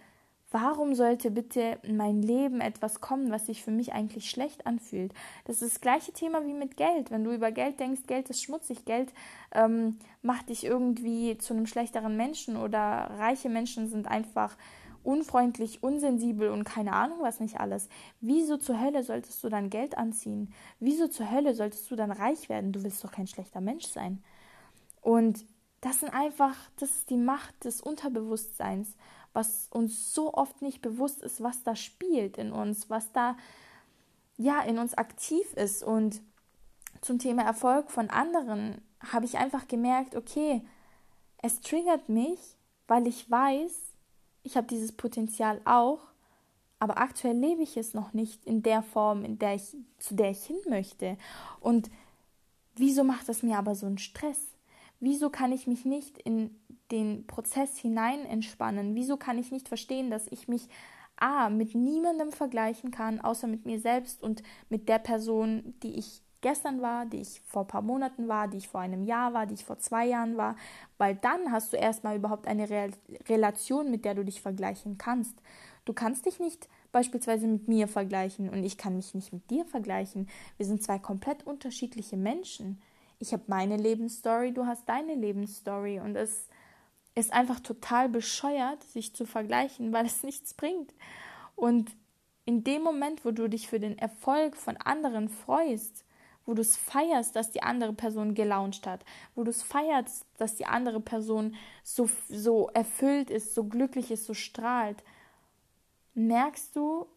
Warum sollte bitte in mein Leben etwas kommen, was sich für mich eigentlich schlecht anfühlt? Das ist das gleiche Thema wie mit Geld. Wenn du über Geld denkst, Geld ist schmutzig, Geld ähm, macht dich irgendwie zu einem schlechteren Menschen oder reiche Menschen sind einfach unfreundlich, unsensibel und keine Ahnung was nicht alles. Wieso zur Hölle solltest du dann Geld anziehen? Wieso zur Hölle solltest du dann reich werden? Du willst doch kein schlechter Mensch sein. Und das sind einfach, das ist die Macht des Unterbewusstseins was uns so oft nicht bewusst ist, was da spielt in uns, was da ja in uns aktiv ist. Und zum Thema Erfolg von anderen habe ich einfach gemerkt, okay, es triggert mich, weil ich weiß, ich habe dieses Potenzial auch, aber aktuell lebe ich es noch nicht in der Form, in der ich, zu der ich hin möchte. Und wieso macht das mir aber so einen Stress? Wieso kann ich mich nicht in den Prozess hinein entspannen? Wieso kann ich nicht verstehen, dass ich mich A mit niemandem vergleichen kann, außer mit mir selbst und mit der Person, die ich gestern war, die ich vor ein paar Monaten war, die ich vor einem Jahr war, die ich vor zwei Jahren war, weil dann hast du erstmal überhaupt eine Re Relation, mit der du dich vergleichen kannst. Du kannst dich nicht beispielsweise mit mir vergleichen und ich kann mich nicht mit dir vergleichen. Wir sind zwei komplett unterschiedliche Menschen. Ich habe meine Lebensstory, du hast deine Lebensstory und es ist einfach total bescheuert, sich zu vergleichen, weil es [laughs] nichts bringt. Und in dem Moment, wo du dich für den Erfolg von anderen freust, wo du es feierst, dass die andere Person gelauncht hat, wo du es feierst, dass die andere Person so, so erfüllt ist, so glücklich ist, so strahlt, merkst du,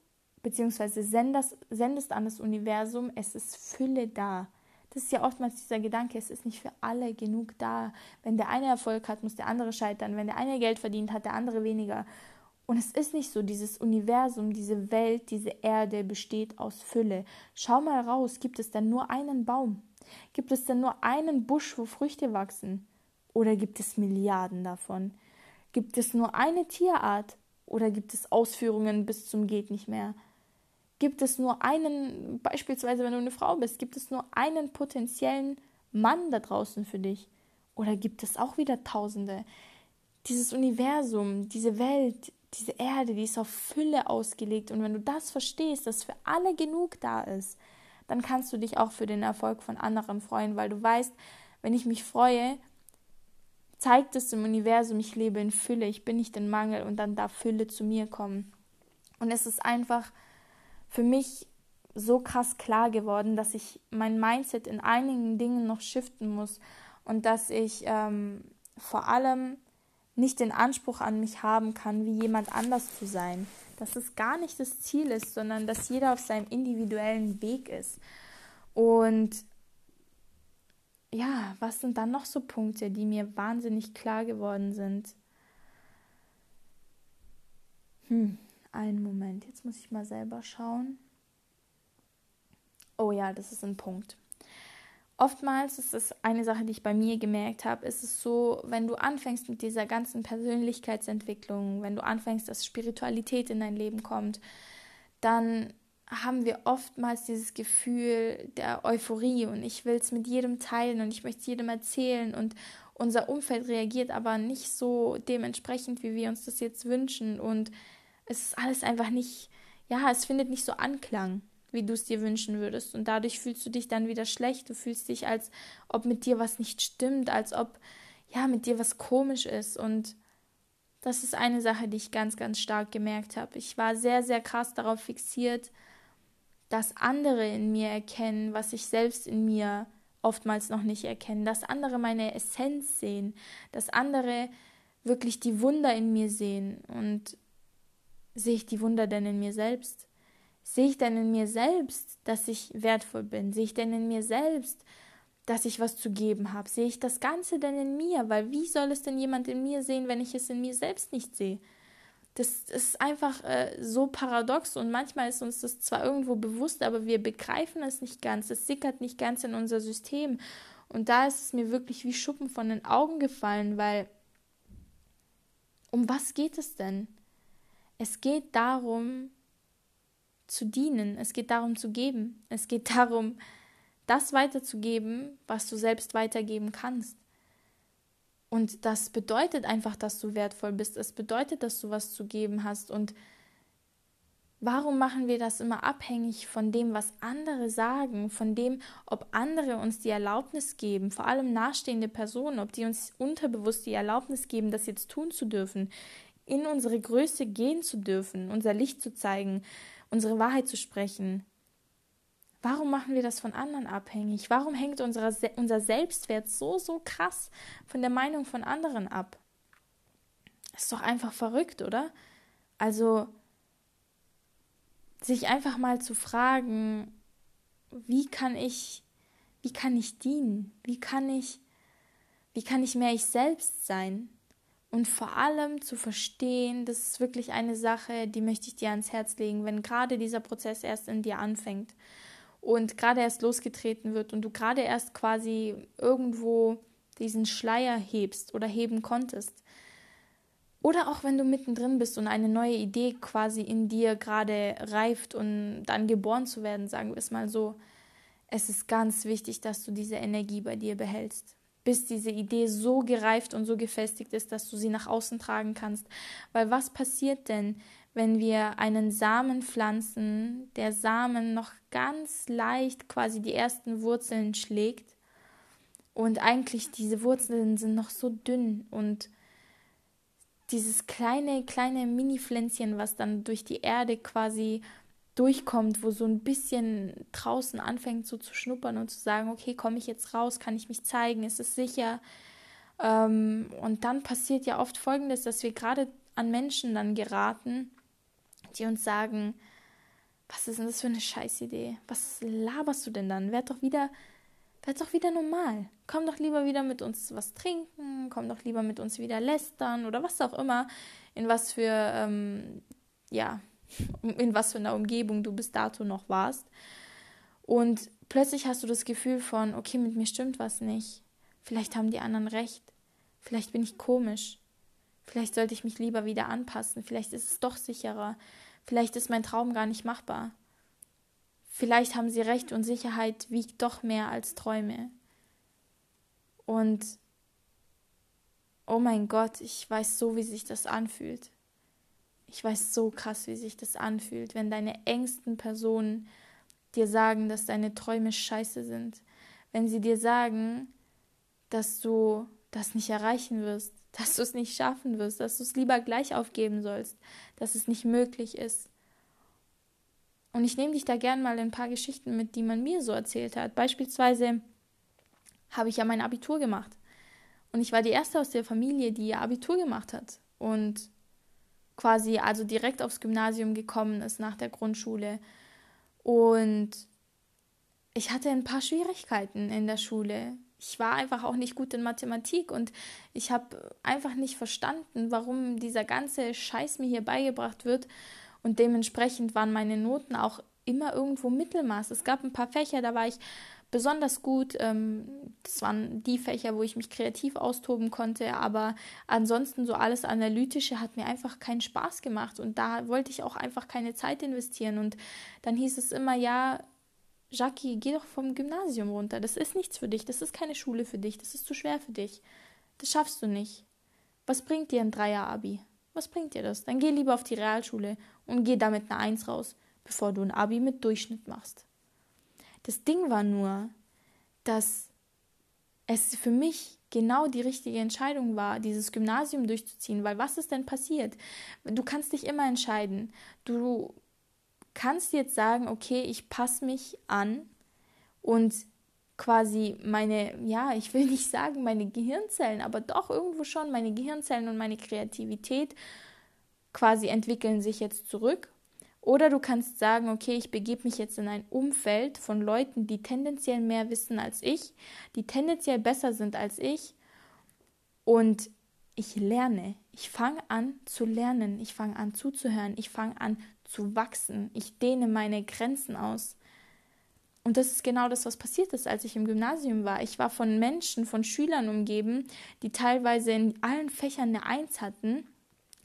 beziehungsweise sendest, sendest an das Universum, es ist Fülle da. Das ist ja oftmals dieser Gedanke, es ist nicht für alle genug da. Wenn der eine Erfolg hat, muss der andere scheitern. Wenn der eine Geld verdient, hat der andere weniger. Und es ist nicht so, dieses Universum, diese Welt, diese Erde besteht aus Fülle. Schau mal raus, gibt es denn nur einen Baum? Gibt es denn nur einen Busch, wo Früchte wachsen? Oder gibt es Milliarden davon? Gibt es nur eine Tierart? Oder gibt es Ausführungen bis zum geht nicht mehr? Gibt es nur einen, beispielsweise wenn du eine Frau bist, gibt es nur einen potenziellen Mann da draußen für dich? Oder gibt es auch wieder Tausende? Dieses Universum, diese Welt, diese Erde, die ist auf Fülle ausgelegt. Und wenn du das verstehst, dass für alle genug da ist, dann kannst du dich auch für den Erfolg von anderen freuen, weil du weißt, wenn ich mich freue, zeigt es dem Universum, ich lebe in Fülle, ich bin nicht in Mangel und dann darf Fülle zu mir kommen. Und es ist einfach für mich so krass klar geworden, dass ich mein Mindset in einigen Dingen noch shiften muss und dass ich ähm, vor allem nicht den Anspruch an mich haben kann, wie jemand anders zu sein. Dass es gar nicht das Ziel ist, sondern dass jeder auf seinem individuellen Weg ist. Und ja, was sind dann noch so Punkte, die mir wahnsinnig klar geworden sind? Hm. Einen Moment, jetzt muss ich mal selber schauen. Oh ja, das ist ein Punkt. Oftmals ist es eine Sache, die ich bei mir gemerkt habe, ist es so, wenn du anfängst mit dieser ganzen Persönlichkeitsentwicklung, wenn du anfängst, dass Spiritualität in dein Leben kommt, dann haben wir oftmals dieses Gefühl der Euphorie und ich will es mit jedem teilen und ich möchte es jedem erzählen und unser Umfeld reagiert aber nicht so dementsprechend, wie wir uns das jetzt wünschen und es ist alles einfach nicht, ja, es findet nicht so Anklang, wie du es dir wünschen würdest. Und dadurch fühlst du dich dann wieder schlecht, du fühlst dich, als ob mit dir was nicht stimmt, als ob, ja, mit dir was komisch ist. Und das ist eine Sache, die ich ganz, ganz stark gemerkt habe. Ich war sehr, sehr krass darauf fixiert, dass andere in mir erkennen, was ich selbst in mir oftmals noch nicht erkenne, dass andere meine Essenz sehen, dass andere wirklich die Wunder in mir sehen. Und sehe ich die Wunder denn in mir selbst? Sehe ich denn in mir selbst, dass ich wertvoll bin? Sehe ich denn in mir selbst, dass ich was zu geben habe? Sehe ich das Ganze denn in mir? Weil wie soll es denn jemand in mir sehen, wenn ich es in mir selbst nicht sehe? Das ist einfach äh, so paradox und manchmal ist uns das zwar irgendwo bewusst, aber wir begreifen es nicht ganz. Es sickert nicht ganz in unser System. Und da ist es mir wirklich wie Schuppen von den Augen gefallen, weil um was geht es denn? Es geht darum, zu dienen. Es geht darum, zu geben. Es geht [laughs] darum, das weiterzugeben, was du selbst weitergeben kannst. Und das bedeutet einfach, dass du wertvoll bist. Es bedeutet, dass du was zu geben hast. Und warum machen wir das immer abhängig von dem, was andere sagen, von dem, ob andere uns die Erlaubnis geben, vor allem nahestehende Personen, ob die uns unterbewusst die Erlaubnis geben, das jetzt tun zu dürfen, in unsere Größe gehen zu dürfen, unser Licht zu zeigen, unsere Wahrheit zu sprechen. Warum machen wir das von anderen abhängig? Warum hängt unser, Selbstwert so, so krass von der Meinung von anderen ab? Ist doch einfach verrückt, oder? Also, sich einfach mal zu fragen, wie kann ich, wie kann ich dienen? Wie kann ich, wie kann ich mehr ich selbst sein? Und vor allem zu verstehen, das ist wirklich eine Sache, die möchte ich dir ans Herz legen, wenn gerade dieser Prozess erst in dir anfängt und gerade erst losgetreten wird und du gerade erst quasi irgendwo diesen Schleier hebst oder heben konntest. Oder auch wenn du mittendrin bist und eine neue Idee quasi in dir gerade reift und dann geboren zu werden, sagen wir es mal so. Es ist ganz wichtig, dass du diese Energie bei dir behältst, bis diese Idee so gereift und so gefestigt ist, dass du sie nach außen tragen kannst. Weil was passiert denn, wenn wir einen Samen pflanzen, der Samen noch ganz leicht quasi die ersten Wurzeln schlägt und eigentlich diese Wurzeln sind noch so dünn und dieses kleine, kleine Mini-Pflänzchen, was dann durch die Erde quasi durchkommt, wo so ein bisschen draußen anfängt so zu schnuppern und zu sagen, okay, komme ich jetzt raus, kann ich mich zeigen, ist es sicher? Ähm, und dann passiert ja oft Folgendes, dass wir gerade an Menschen dann geraten, die uns sagen, was ist denn das für eine Scheißidee? Was laberst du denn dann? Werd doch wieder, werd doch wieder normal. Komm doch lieber wieder mit uns was trinken, komm doch lieber mit uns wieder lästern oder was auch immer, in was für, ähm, ja, in was für einer Umgebung du bis dato noch warst. Und plötzlich hast du das Gefühl von, okay, mit mir stimmt was nicht. Vielleicht haben die anderen recht. Vielleicht bin ich komisch. Vielleicht sollte ich mich lieber wieder anpassen. Vielleicht ist es doch sicherer. Vielleicht ist mein Traum gar nicht machbar. Vielleicht haben sie recht und Sicherheit wiegt doch mehr als Träume. Und oh mein Gott, ich weiß so, wie sich das anfühlt. Ich weiß so krass, wie sich das anfühlt, wenn deine engsten Personen dir sagen, dass deine Träume scheiße sind. Wenn sie dir sagen, dass du das nicht erreichen wirst, dass du es nicht schaffen wirst, dass du es lieber gleich aufgeben sollst, dass es nicht möglich ist. Und ich nehme dich da gern mal in ein paar Geschichten mit, die man mir so erzählt hat. Beispielsweise habe ich ja mein Abitur gemacht. Und ich war die erste aus der Familie, die ihr Abitur gemacht hat. Und quasi also direkt aufs Gymnasium gekommen ist nach der Grundschule. Und ich hatte ein paar Schwierigkeiten in der Schule ich war einfach auch nicht gut in Mathematik und ich habe einfach nicht verstanden, warum dieser ganze Scheiß mir hier beigebracht wird Und dementsprechend waren meine Noten auch immer irgendwo Mittelmaß. Es gab ein paar Fächer, da war ich besonders gut. Ähm, das waren die Fächer, wo ich mich kreativ austoben konnte, aber ansonsten so alles Analytische hat mir einfach keinen Spaß gemacht und da wollte ich auch einfach keine Zeit investieren. Und dann hieß es immer, ja, Jackie, geh doch vom Gymnasium runter. Das ist nichts für dich, das ist keine Schule für dich, das ist zu schwer für dich. Das schaffst du nicht. Was bringt dir ein Dreier-Abi? Was bringt dir das? Dann geh lieber auf die Realschule und geh damit eine Eins raus, bevor du ein Abi mit Durchschnitt machst. Das Ding war nur, dass es für mich genau die richtige Entscheidung war, dieses Gymnasium durchzuziehen, weil was ist denn passiert? Du kannst dich immer entscheiden. Du kannst jetzt sagen, okay, ich passe mich an und quasi meine, ja, ich will nicht sagen meine Gehirnzellen, aber doch irgendwo schon meine Gehirnzellen und meine Kreativität quasi entwickeln sich jetzt zurück oder du kannst sagen, okay, ich begebe mich jetzt in ein Umfeld von Leuten, die tendenziell mehr wissen als ich, die tendenziell besser sind als ich und ich lerne. Ich fange an zu lernen, ich fange an zuzuhören, ich fange an zu wachsen, ich dehne meine Grenzen aus. Und das ist genau das, was passiert ist, als ich im Gymnasium war. Ich war von Menschen, von Schülern umgeben, die teilweise in allen Fächern eine Eins hatten.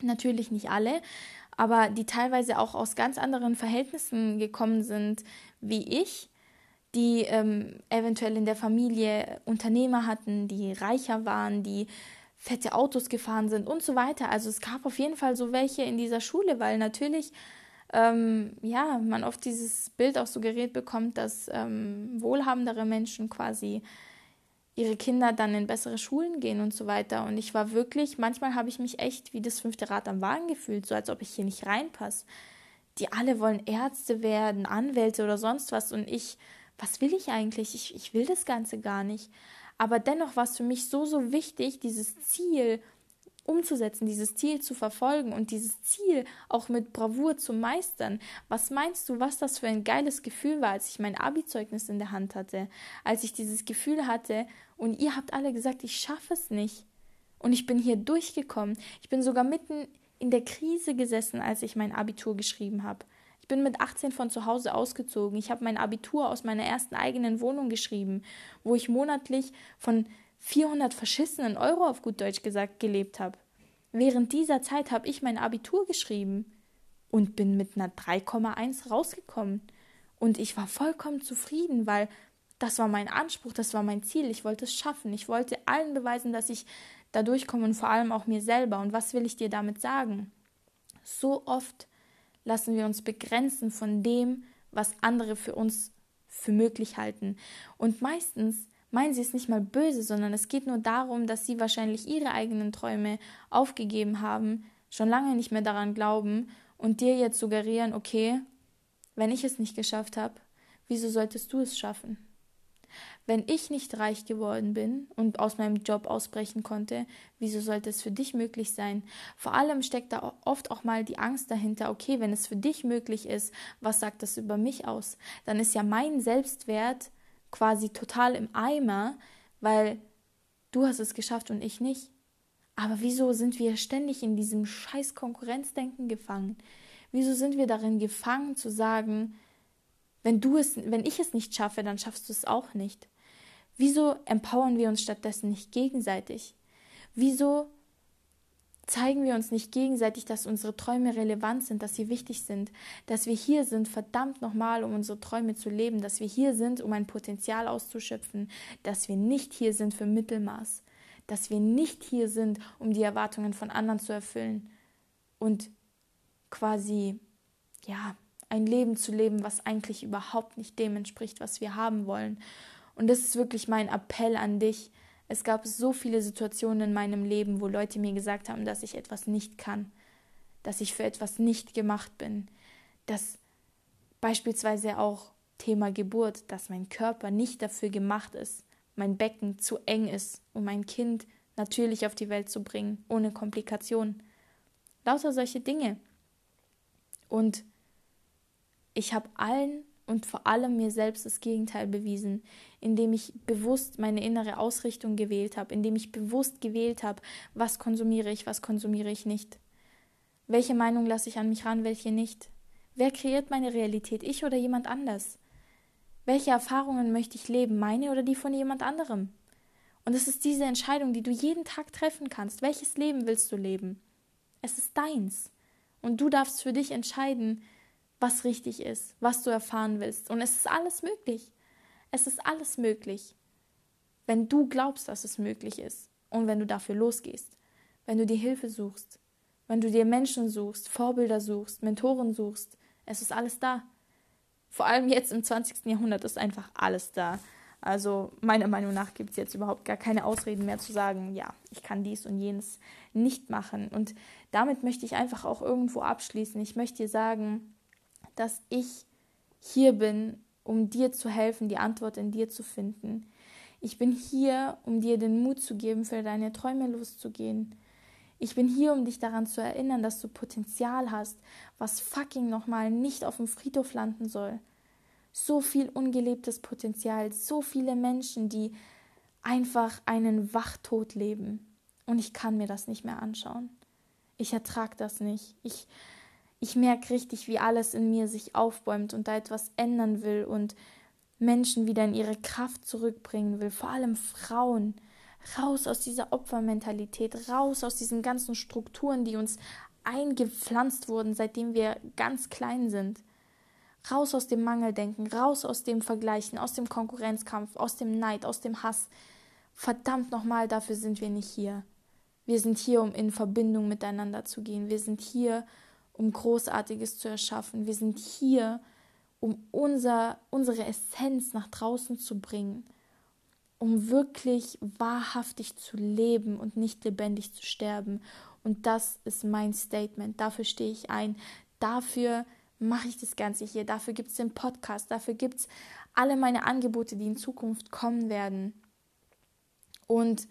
Natürlich nicht alle, aber die teilweise auch aus ganz anderen Verhältnissen gekommen sind wie ich, die ähm, eventuell in der Familie Unternehmer hatten, die reicher waren, die fette Autos gefahren sind und so weiter. Also es gab auf jeden Fall so welche in dieser Schule, weil natürlich ähm, ja man oft dieses Bild auch suggeriert bekommt, dass ähm, wohlhabendere Menschen quasi ihre Kinder dann in bessere Schulen gehen und so weiter. Und ich war wirklich, manchmal habe ich mich echt wie das fünfte Rad am Wagen gefühlt, so als ob ich hier nicht reinpasse. Die alle wollen Ärzte werden, Anwälte oder sonst was. Und ich, was will ich eigentlich? Ich, ich will das Ganze gar nicht. Aber dennoch war es für mich so, so wichtig, dieses Ziel umzusetzen, dieses Ziel zu verfolgen und dieses Ziel auch mit Bravour zu meistern. Was meinst du, was das für ein geiles Gefühl war, als ich mein Abi-Zeugnis in der Hand hatte, als ich dieses Gefühl hatte und ihr habt alle gesagt, ich schaffe es nicht. Und ich bin hier durchgekommen. Ich bin sogar mitten in der Krise gesessen, als ich mein Abitur geschrieben habe. Ich bin mit 18 von zu Hause ausgezogen. Ich habe mein Abitur aus meiner ersten eigenen Wohnung geschrieben, wo ich monatlich von 400 verschissenen Euro auf gut Deutsch gesagt gelebt habe. Während dieser Zeit habe ich mein Abitur geschrieben und bin mit einer 3,1 rausgekommen. Und ich war vollkommen zufrieden, weil das war mein Anspruch, das war mein Ziel. Ich wollte es schaffen. Ich wollte allen beweisen, dass ich da durchkomme und vor allem auch mir selber. Und was will ich dir damit sagen? So oft lassen wir uns begrenzen von dem, was andere für uns für möglich halten. Und meistens meinen sie es nicht mal böse, sondern es geht nur darum, dass sie wahrscheinlich ihre eigenen Träume aufgegeben haben, schon lange nicht mehr daran glauben und dir jetzt suggerieren, okay, wenn ich es nicht geschafft habe, wieso solltest du es schaffen? Wenn ich nicht reich geworden bin und aus meinem Job ausbrechen konnte, wieso sollte es für dich möglich sein? Vor allem steckt da oft auch mal die Angst dahinter, okay, wenn es für dich möglich ist, was sagt das über mich aus? Dann ist ja mein Selbstwert quasi total im Eimer, weil du hast es geschafft und ich nicht. Aber wieso sind wir ständig in diesem scheiß Konkurrenzdenken gefangen? Wieso sind wir darin gefangen zu sagen, wenn du es, wenn ich es nicht schaffe, dann schaffst du es auch nicht? Wieso empowern wir uns stattdessen nicht gegenseitig? Wieso zeigen wir uns nicht gegenseitig, dass unsere Träume relevant sind, dass sie wichtig sind, dass wir hier sind, verdammt nochmal, um unsere Träume zu leben, dass wir hier sind, um ein Potenzial auszuschöpfen, dass wir nicht hier sind für Mittelmaß, dass wir nicht hier sind, um die Erwartungen von anderen zu erfüllen und quasi, ja, ein Leben zu leben, was eigentlich überhaupt nicht dem entspricht, was wir haben wollen. Und das ist wirklich mein Appell an dich, es gab so viele Situationen in meinem Leben, wo Leute mir gesagt haben, dass ich etwas nicht kann, dass ich für etwas nicht gemacht bin, dass beispielsweise auch Thema Geburt, dass mein Körper nicht dafür gemacht ist, mein Becken zu eng ist, um mein Kind natürlich auf die Welt zu bringen, ohne Komplikationen. Lauter solche Dinge. Und ich habe allen und vor allem mir selbst das Gegenteil bewiesen, indem ich bewusst meine innere Ausrichtung gewählt habe, indem ich bewusst gewählt habe, was konsumiere ich, was konsumiere ich nicht. Welche Meinung lasse ich an mich ran, welche nicht? Wer kreiert meine Realität, ich oder jemand anders? Welche Erfahrungen möchte ich leben, meine oder die von jemand anderem? Und es ist diese Entscheidung, die du jeden Tag treffen kannst. Welches Leben willst du leben? Es ist deins. Und du darfst für dich entscheiden, was richtig ist, was du erfahren willst. Und es ist alles möglich. Es ist alles möglich, wenn du glaubst, dass es möglich ist und wenn du dafür losgehst, wenn du dir Hilfe suchst, wenn du dir Menschen suchst, Vorbilder suchst, Mentoren suchst. Es ist alles da. Vor allem jetzt im 20. Jahrhundert ist einfach alles da. Also meiner Meinung nach gibt es jetzt überhaupt gar keine Ausreden mehr zu sagen, ja, ich kann dies und jenes nicht machen. Und damit möchte ich einfach auch irgendwo abschließen. Ich möchte dir sagen, dass ich hier bin, um dir zu helfen, die Antwort in dir zu finden. Ich bin hier, um dir den Mut zu geben, für deine Träume loszugehen. Ich bin hier, um dich daran zu erinnern, dass du Potenzial hast, was fucking nochmal nicht auf dem Friedhof landen soll so viel ungelebtes Potenzial, so viele Menschen, die einfach einen Wachtod leben. Und ich kann mir das nicht mehr anschauen. Ich ertrage das nicht. Ich, ich merke richtig, wie alles in mir sich aufbäumt und da etwas ändern will und Menschen wieder in ihre Kraft zurückbringen will, vor allem Frauen. Raus aus dieser Opfermentalität, raus aus diesen ganzen Strukturen, die uns eingepflanzt wurden, seitdem wir ganz klein sind. Raus aus dem Mangeldenken, raus aus dem Vergleichen, aus dem Konkurrenzkampf, aus dem Neid, aus dem Hass. Verdammt nochmal, dafür sind wir nicht hier. Wir sind hier, um in Verbindung miteinander zu gehen. Wir sind hier, um Großartiges zu erschaffen. Wir sind hier, um unser, unsere Essenz nach draußen zu bringen, um wirklich wahrhaftig zu leben und nicht lebendig zu sterben. Und das ist mein Statement. Dafür stehe ich ein. Dafür mache ich das Ganze hier. Dafür gibt es den Podcast, dafür gibt es alle meine Angebote, die in Zukunft kommen werden. Und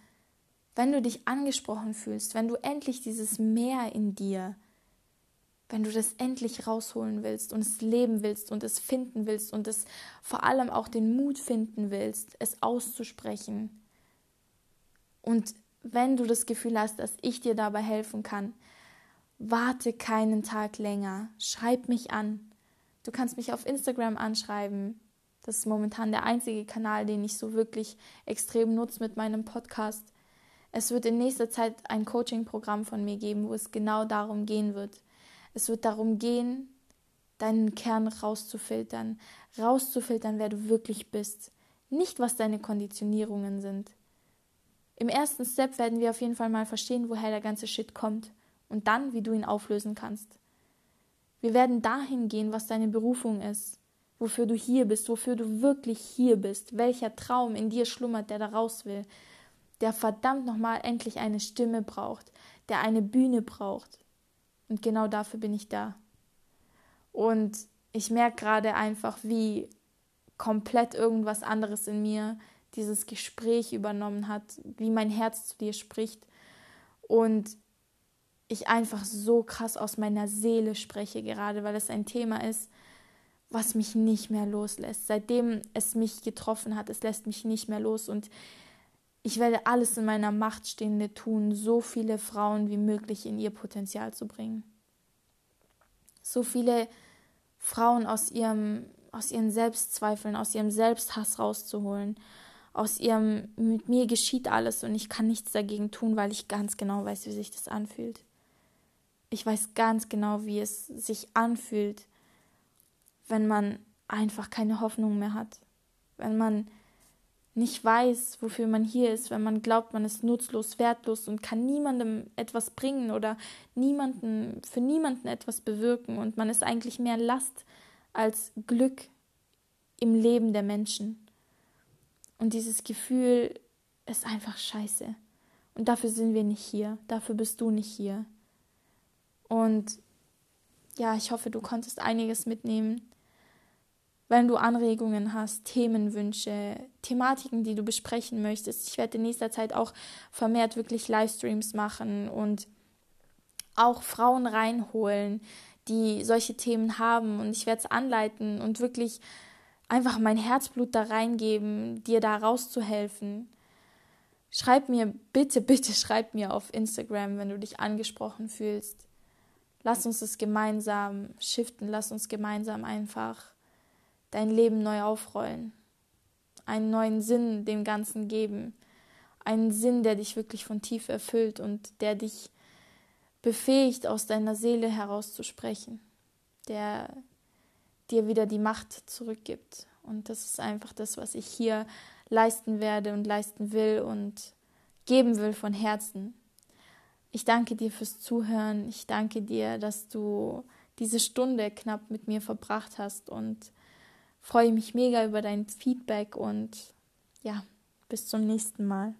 wenn du dich angesprochen fühlst, wenn du endlich dieses Meer in dir, wenn du das endlich rausholen willst und es leben willst und es finden willst und es vor allem auch den Mut finden willst, es auszusprechen. Und wenn du das Gefühl hast, dass ich dir dabei helfen kann, Warte keinen Tag länger. Schreib mich an. Du kannst mich auf Instagram anschreiben. Das ist momentan der einzige Kanal, den ich so wirklich extrem nutze mit meinem Podcast. Es wird in nächster Zeit ein Coaching-Programm von mir geben, wo es genau darum gehen wird. Es wird darum gehen, deinen Kern rauszufiltern, rauszufiltern, wer du wirklich bist, nicht was deine Konditionierungen sind. Im ersten Step werden wir auf jeden Fall mal verstehen, woher der ganze Shit kommt und dann, wie du ihn auflösen kannst. Wir werden dahin gehen, was deine Berufung ist, wofür du hier bist, wofür du wirklich hier bist, welcher Traum in dir schlummert, der da raus will, der verdammt nochmal endlich eine Stimme braucht, der eine Bühne braucht. Und genau dafür bin ich da. Und ich merke gerade einfach, wie komplett irgendwas anderes in mir dieses Gespräch übernommen hat, wie mein Herz zu dir spricht. Und ich einfach so krass aus meiner Seele spreche, gerade weil es ein Thema ist, was mich nicht mehr loslässt. Seitdem es mich getroffen hat, es lässt mich nicht mehr los und ich werde alles in meiner Macht Stehende tun, so viele Frauen wie möglich in ihr Potenzial zu bringen. So viele Frauen aus ihrem aus ihren Selbstzweifeln, aus ihrem Selbsthass rauszuholen, aus ihrem mit mir geschieht alles und ich kann nichts dagegen tun, weil ich ganz genau weiß, wie sich das anfühlt. Ich weiß ganz genau, wie es sich anfühlt, wenn man einfach keine Hoffnung mehr hat, wenn man nicht weiß, wofür man hier ist, wenn man glaubt, man ist nutzlos, wertlos und kann niemandem etwas bringen oder niemanden für niemanden etwas bewirken und man ist eigentlich mehr Last als Glück im Leben der Menschen. Und dieses Gefühl ist einfach scheiße. Und dafür sind wir nicht hier, dafür bist du nicht hier. Und ja, ich hoffe, du konntest einiges mitnehmen. Wenn du Anregungen hast, Themenwünsche, Thematiken, die du besprechen möchtest, ich werde in nächster Zeit auch vermehrt wirklich Livestreams machen und auch Frauen reinholen, die solche Themen haben und ich werde es anleiten und wirklich einfach mein Herzblut da reingeben, dir da rauszuhelfen. Schreib mir, bitte, bitte schreib mir auf Instagram, wenn du dich angesprochen fühlst lass uns es gemeinsam shiften, lass uns gemeinsam einfach dein Leben neu aufrollen, einen neuen Sinn dem Ganzen geben, einen Sinn, der dich wirklich von tief erfüllt und der dich befähigt, aus deiner Seele herauszusprechen, der dir wieder die Macht zurückgibt. Und das ist einfach das, was ich hier leisten werde und leisten will und geben will von Herzen. Ich danke dir fürs Zuhören. Ich danke dir, dass du diese Stunde knapp mit mir verbracht hast und freue mich mega über dein Feedback und ja, bis zum nächsten Mal.